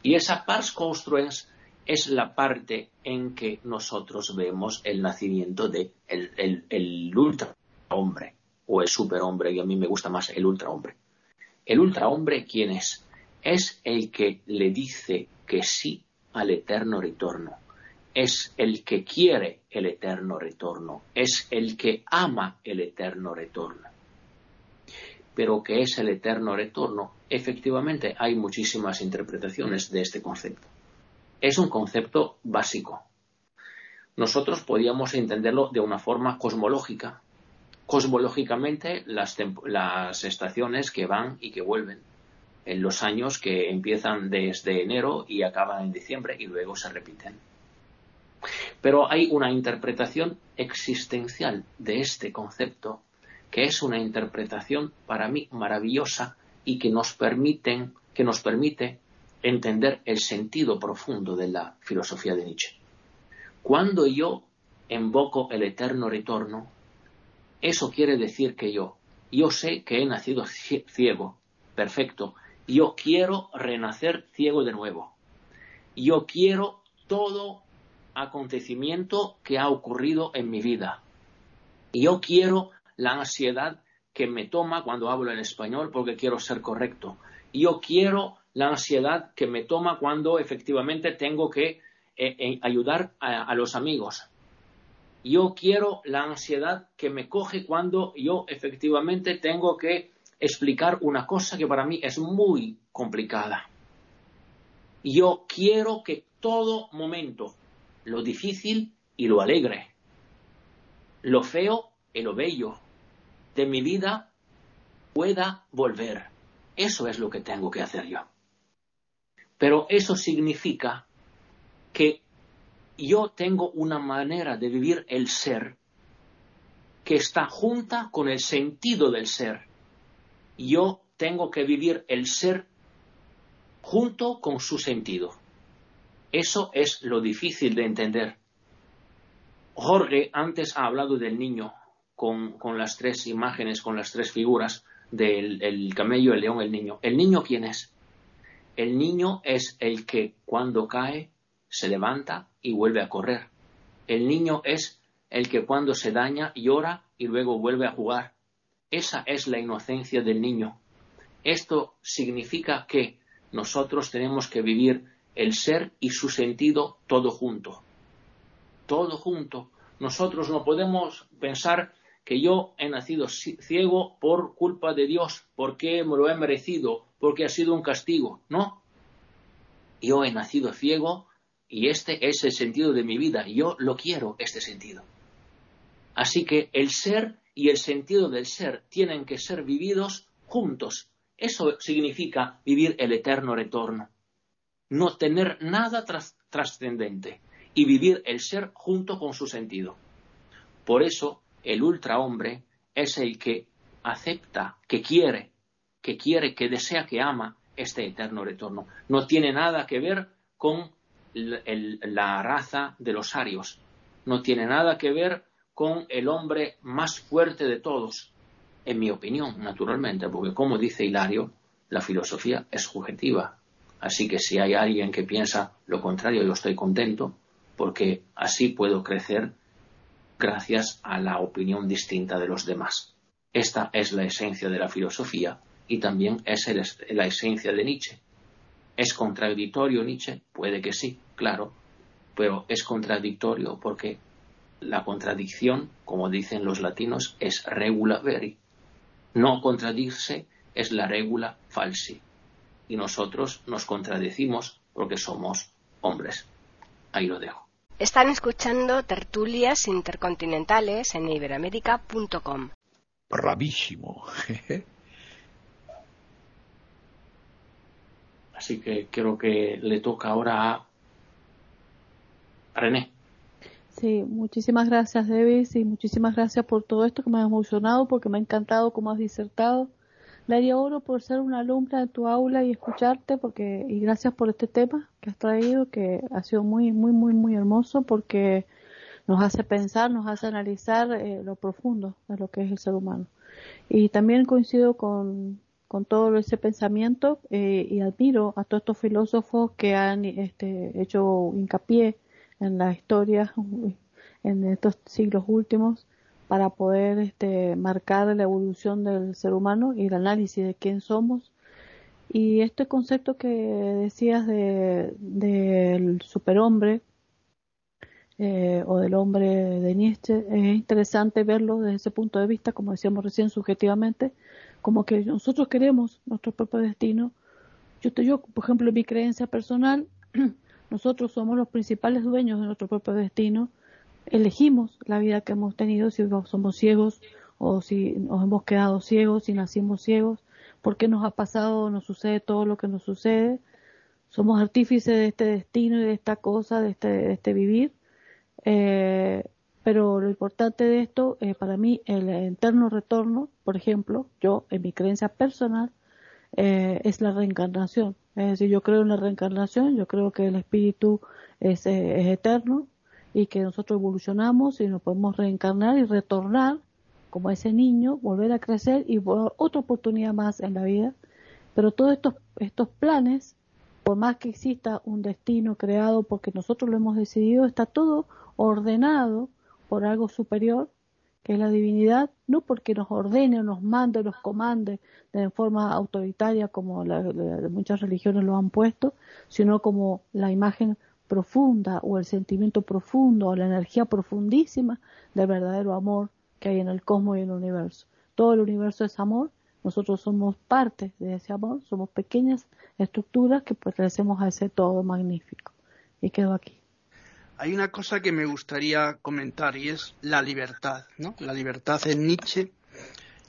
Speaker 2: Y esa pars construens es la parte en que nosotros vemos el nacimiento de el, el, ultrahombre o el superhombre, y a mí me gusta más el ultrahombre. El ultrahombre, ¿quién es? Es el que le dice que sí al eterno retorno. Es el que quiere el eterno retorno. Es el que ama el eterno retorno pero que es el eterno retorno, efectivamente hay muchísimas interpretaciones de este concepto. Es un concepto básico. Nosotros podíamos entenderlo de una forma cosmológica. Cosmológicamente, las, las estaciones que van y que vuelven, en los años que empiezan desde enero y acaban en diciembre y luego se repiten. Pero hay una interpretación existencial de este concepto que es una interpretación para mí maravillosa y que nos, permiten, que nos permite entender el sentido profundo de la filosofía de Nietzsche. Cuando yo invoco el eterno retorno, eso quiere decir que yo, yo sé que he nacido ciego, perfecto, yo quiero renacer ciego de nuevo. Yo quiero todo acontecimiento que ha ocurrido en mi vida. Yo quiero la ansiedad que me toma cuando hablo en español porque quiero ser correcto. Yo quiero la ansiedad que me toma cuando efectivamente tengo que eh, eh, ayudar a, los amigos. Yo quiero la ansiedad que me coge cuando yo efectivamente tengo que explicar una cosa que para mí es muy complicada. Yo quiero que todo momento, lo difícil y lo alegre, lo feo y lo bello, de mi vida pueda volver. Eso es lo que tengo que hacer yo. Pero eso significa que yo tengo una manera de vivir el ser que está junta con el sentido del ser. yo tengo que vivir el ser junto con su sentido. Eso es lo difícil de entender. Jorge antes ha hablado del niño con, las tres imágenes, con las tres figuras del camello, el león, el niño. ¿El niño quién es? El niño es el que cuando cae se levanta y vuelve a correr. El niño es el que cuando se daña llora y luego vuelve a jugar. Esa es la inocencia del niño. Esto significa que nosotros tenemos que vivir el ser y su sentido todo junto. Todo junto. Nosotros no podemos pensar que yo he nacido ciego por culpa de Dios, porque me lo he merecido, porque ha sido un castigo. No. Yo he nacido ciego y este es el sentido de mi vida. Yo lo quiero, este sentido. Así que el ser y el sentido del ser tienen que ser vividos juntos. Eso significa vivir el eterno retorno. No tener nada trascendente y vivir el ser junto con su sentido. Por eso el ultrahombre es el que acepta, que quiere, que quiere, que desea, que ama este eterno retorno. No tiene nada que ver con la raza de los arios. No tiene nada que ver con el hombre más fuerte de todos, en mi opinión, naturalmente, porque como dice Hilario, la filosofía es subjetiva. Así que si hay alguien que piensa lo contrario, yo estoy contento, porque así puedo crecer gracias a la opinión distinta de los demás. Esta es la esencia de la filosofía y también es la esencia de Nietzsche. ¿Es contradictorio Nietzsche? Puede que sí, claro, pero es contradictorio porque la contradicción, como dicen los latinos, es regula veri. No contradicirse es la regula falsi. Y nosotros nos contradecimos porque somos hombres. Ahí lo dejo.
Speaker 1: Están escuchando tertulias intercontinentales en iberamérica.com.
Speaker 6: Bravísimo.
Speaker 2: Así que creo que le toca ahora a René.
Speaker 3: Sí, muchísimas gracias, Davis, y muchísimas gracias por todo esto que me ha emocionado, porque me ha encantado cómo has disertado. Daría oro por ser una alumna de tu aula y escucharte, porque y gracias por este tema que has traído, que ha sido muy, muy, muy, muy hermoso, porque nos hace pensar, nos hace analizar eh, lo profundo de lo que es el ser humano. Y también coincido con, con todo ese pensamiento eh, y admiro a todos estos filósofos que han este, hecho hincapié en la historia en estos siglos últimos para poder este, marcar la evolución del ser humano y el análisis de quién somos. Y este concepto que decías del de, superhombre eh, o del hombre de Nietzsche, es interesante verlo desde ese punto de vista, como decíamos recién, subjetivamente, como que nosotros queremos nuestro propio destino. Yo, yo por ejemplo, en mi creencia personal, Nosotros somos los principales dueños de nuestro propio destino. Elegimos la vida que hemos tenido, si somos ciegos o si nos hemos quedado ciegos, si nacimos ciegos, por qué nos ha pasado, nos sucede todo lo que nos sucede. Somos artífices de este destino y de esta cosa, de este, este vivir. Eh, pero lo importante de esto, eh, para mí, el eterno retorno, por ejemplo, yo, en mi creencia personal, eh, es la reencarnación. Es decir, yo creo en la reencarnación, yo creo que el espíritu es, eh, es eterno y que nosotros evolucionamos y nos podemos reencarnar y retornar como ese niño, volver a crecer y otra oportunidad más en la vida. Pero todos estos, estos planes, por más que exista un destino creado porque nosotros lo hemos decidido, está todo ordenado por algo superior que es la divinidad, no porque nos ordene o nos mande o nos comande de forma autoritaria como muchas religiones lo han puesto, sino como la imagen profunda o el sentimiento profundo o la energía profundísima del verdadero amor que hay en el cosmos y en el universo. Todo el universo es amor, nosotros somos parte de ese amor, somos pequeñas estructuras que pertenecemos a ese todo magnífico. Y quedo aquí
Speaker 4: hay una cosa que me gustaría comentar y es la libertad, ¿no? La libertad en Nietzsche,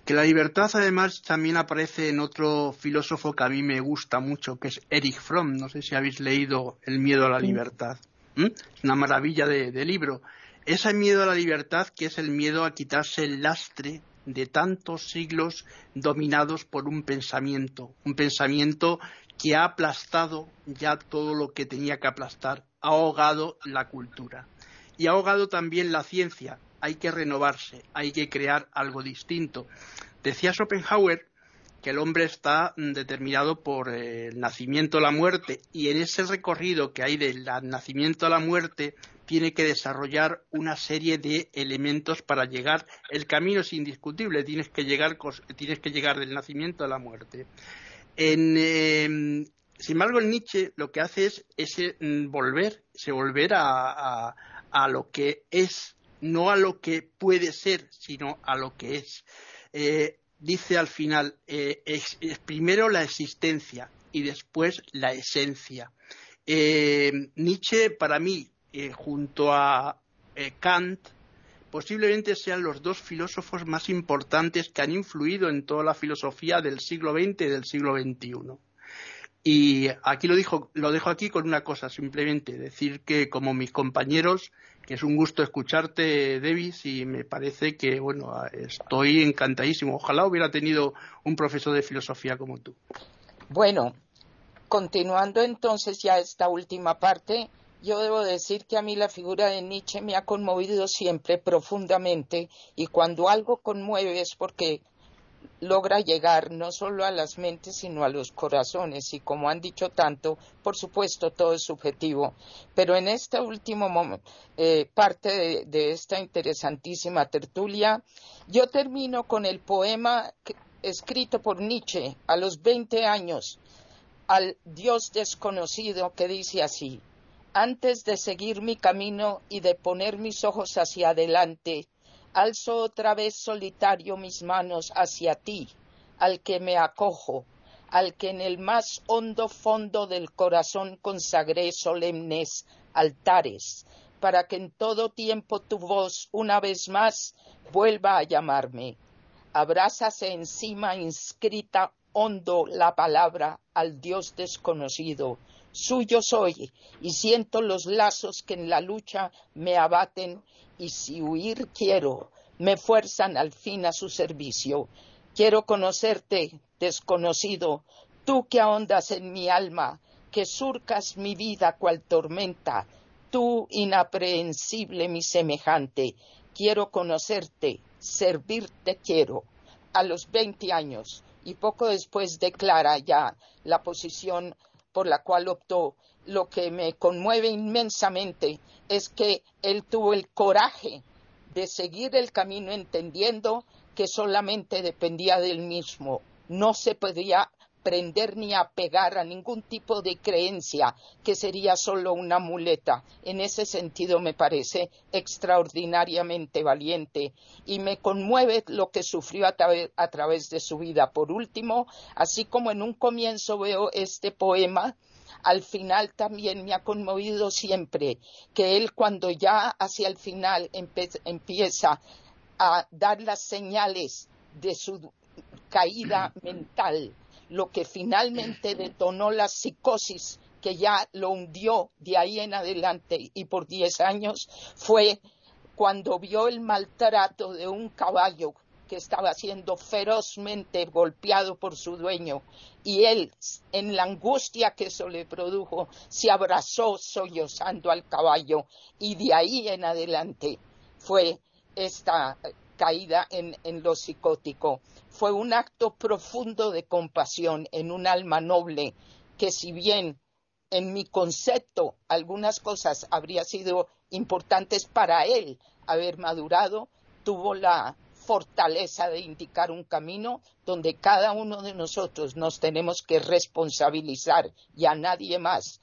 Speaker 4: que la libertad además también aparece en otro filósofo que a mí me gusta mucho, que es Erich Fromm. No sé si habéis leído El miedo a la libertad. Es una maravilla de, libro. Ese miedo a la libertad, que es el miedo a quitarse el lastre de tantos siglos dominados por un pensamiento, un pensamiento que ha aplastado ya todo lo que tenía que aplastar, ha ahogado la cultura y ha ahogado también la ciencia. Hay que renovarse, hay que crear algo distinto. Decía Schopenhauer que el hombre está determinado por el nacimiento a la muerte y en ese recorrido que hay del nacimiento a la muerte tiene que desarrollar una serie de elementos para llegar el camino es indiscutible tienes que llegar tienes que llegar del nacimiento a la muerte en, em, sin embargo el Nietzsche lo que hace es mm, volver se volver a, lo que es no a lo que puede ser sino a lo que es eh, dice al final, eh, es, primero la existencia y después la esencia. Eh, Nietzsche, para mí, junto a Kant, posiblemente sean los dos filósofos más importantes que han influido en toda la filosofía del siglo XX y del siglo XXI. Y aquí lo, dijo, lo dejo aquí con una cosa, simplemente decir que como mis compañeros que es un gusto escucharte, Davis, y me parece que, bueno, estoy encantadísimo. Ojalá hubiera tenido un profesor de filosofía como tú.
Speaker 5: Bueno, continuando entonces ya esta última parte, yo debo decir que a mí la figura de Nietzsche me ha conmovido siempre profundamente y cuando algo conmueve es porque logra llegar no solo a las mentes, sino a los corazones. Y como han dicho tanto, por supuesto, todo es subjetivo. Pero en esta última eh, parte de, esta interesantísima tertulia, yo termino con el poema escrito por Nietzsche a los 20 años al Dios desconocido que dice así, antes de seguir mi camino y de poner mis ojos hacia adelante, alzo otra vez solitario mis manos hacia ti, al que me acojo, al que en el más hondo fondo del corazón consagré solemnes altares, para que en todo tiempo tu voz una vez más vuelva a llamarme. Abrázase encima inscrita hondo la palabra al Dios desconocido. Suyo soy y siento los lazos que en la lucha me abaten y si huir quiero, me fuerzan al fin a su servicio. Quiero conocerte, desconocido, tú que ahondas en mi alma, que surcas mi vida cual tormenta, tú inaprehensible mi semejante. Quiero conocerte, servirte quiero. A los veinte años, y poco después declara ya la posición por la cual optó. Lo que me conmueve inmensamente es que él tuvo el coraje de seguir el camino entendiendo que solamente dependía del mismo. No se podía prender ni apegar a ningún tipo de creencia que sería solo una muleta. En ese sentido me parece extraordinariamente valiente y me conmueve lo que sufrió a, a través de su vida. Por último, así como en un comienzo veo este poema, al final también me ha conmovido siempre que él cuando ya hacia el final empieza a dar las señales de su caída mental, lo que finalmente detonó la psicosis que ya lo hundió de ahí en adelante y por diez años fue cuando vio el maltrato de un caballo que estaba siendo ferozmente golpeado por su dueño y él, en la angustia que eso le produjo, se abrazó sollozando al caballo y de ahí en adelante fue esta caída en, lo psicótico. Fue un acto profundo de compasión en un alma noble que si bien en mi concepto algunas cosas habría sido importantes para él haber madurado, tuvo la fortaleza de indicar un camino donde cada uno de nosotros nos tenemos que responsabilizar y a nadie más,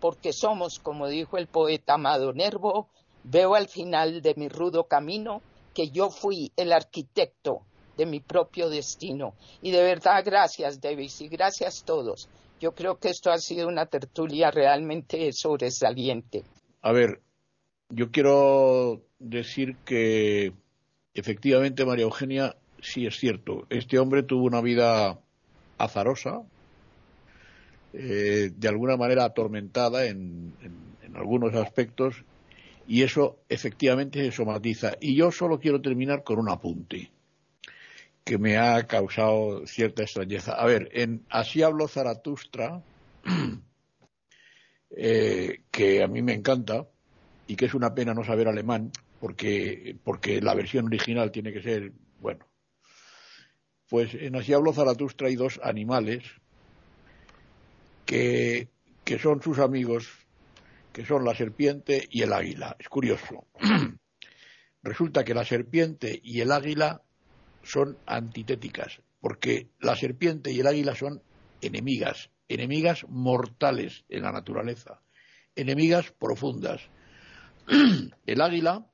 Speaker 5: porque somos, como dijo el poeta Amado Nervo, veo al final de mi rudo camino que yo fui el arquitecto de mi propio destino. Y de verdad, gracias, Davis, y gracias a todos. Yo creo que esto ha sido una tertulia realmente sobresaliente.
Speaker 6: A ver, yo quiero decir que efectivamente, María Eugenia, sí es cierto. Este hombre tuvo una vida azarosa, eh, de alguna manera atormentada en, algunos aspectos, y eso efectivamente se somatiza. Y yo solo quiero terminar con un apunte. que me ha causado cierta extrañeza. A ver, en Así habló Zaratustra, eh, que a mí me encanta y que es una pena no saber alemán, porque, porque la versión original tiene que ser, bueno, pues en Así habló Zaratustra hay dos animales que, que son sus amigos, que son la serpiente y el águila. Es curioso. Resulta que la serpiente y el águila son antitéticas, porque la serpiente y el águila son enemigas, enemigas mortales en la naturaleza, enemigas profundas. El águila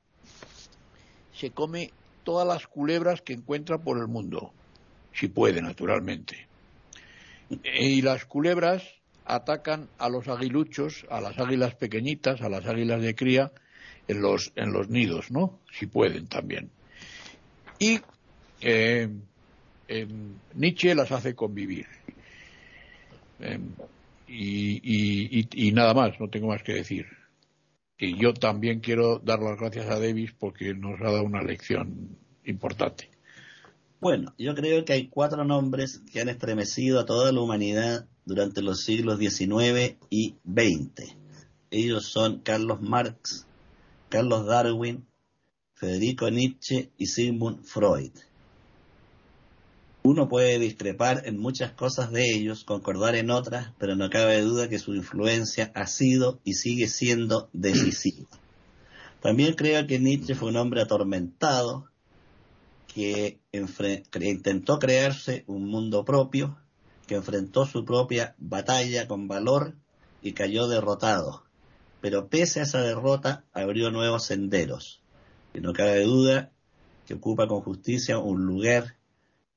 Speaker 6: se come todas las culebras que encuentra por el mundo, si puede, naturalmente. Y las culebras atacan a los aguiluchos, a las águilas pequeñitas, a las águilas de cría, en los, en los nidos, ¿no? Si pueden también. Y eh, Nietzsche las hace convivir. Em, y, nada más, no tengo más que decir. Y yo también quiero dar las gracias a Davis porque nos ha dado una lección importante.
Speaker 7: Bueno, yo creo que hay cuatro nombres que han estremecido a toda la humanidad durante los siglos XIX y XX. Ellos son Carlos Marx, Carlos Darwin, Federico Nietzsche y Sigmund Freud. Uno puede discrepar en muchas cosas de ellos, concordar en otras, pero no cabe duda que su influencia ha sido y sigue siendo decisiva. También creo que Nietzsche fue un hombre atormentado que, intentó crearse un mundo propio, que enfrentó su propia batalla con valor y cayó derrotado. Pero pese a esa derrota abrió nuevos senderos. Y no cabe duda que ocupa con justicia un lugar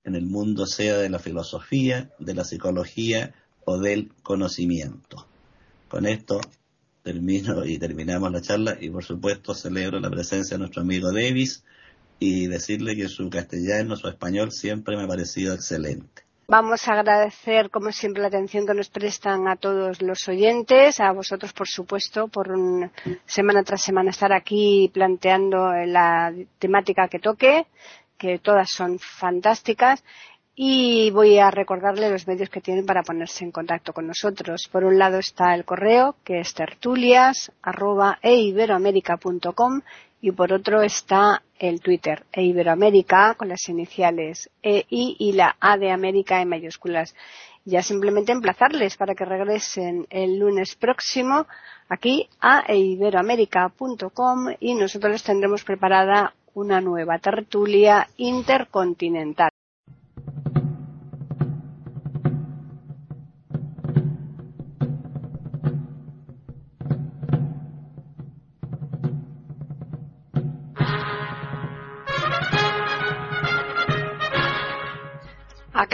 Speaker 7: en el mundo sea de la filosofía, de la psicología o del conocimiento. Con esto termino y terminamos la charla y por supuesto celebro la presencia de nuestro amigo Davis y decirle que su castellano, su español siempre me ha parecido excelente.
Speaker 1: Vamos a agradecer, como siempre, la atención que nos prestan a todos los oyentes, a vosotros, por supuesto, por semana tras semana estar aquí planteando la temática que toque que todas son fantásticas y voy a recordarle los medios que tienen para ponerse en contacto con nosotros. Por un lado está el correo, que es tertulias.eiberoamerica.com y por otro está el Twitter, eiberoamerica, con las iniciales EI y la A de América en mayúsculas. Ya simplemente emplazarles para que regresen el lunes próximo aquí a eiberoamerica.com y nosotros les tendremos preparada una nueva tertulia intercontinental.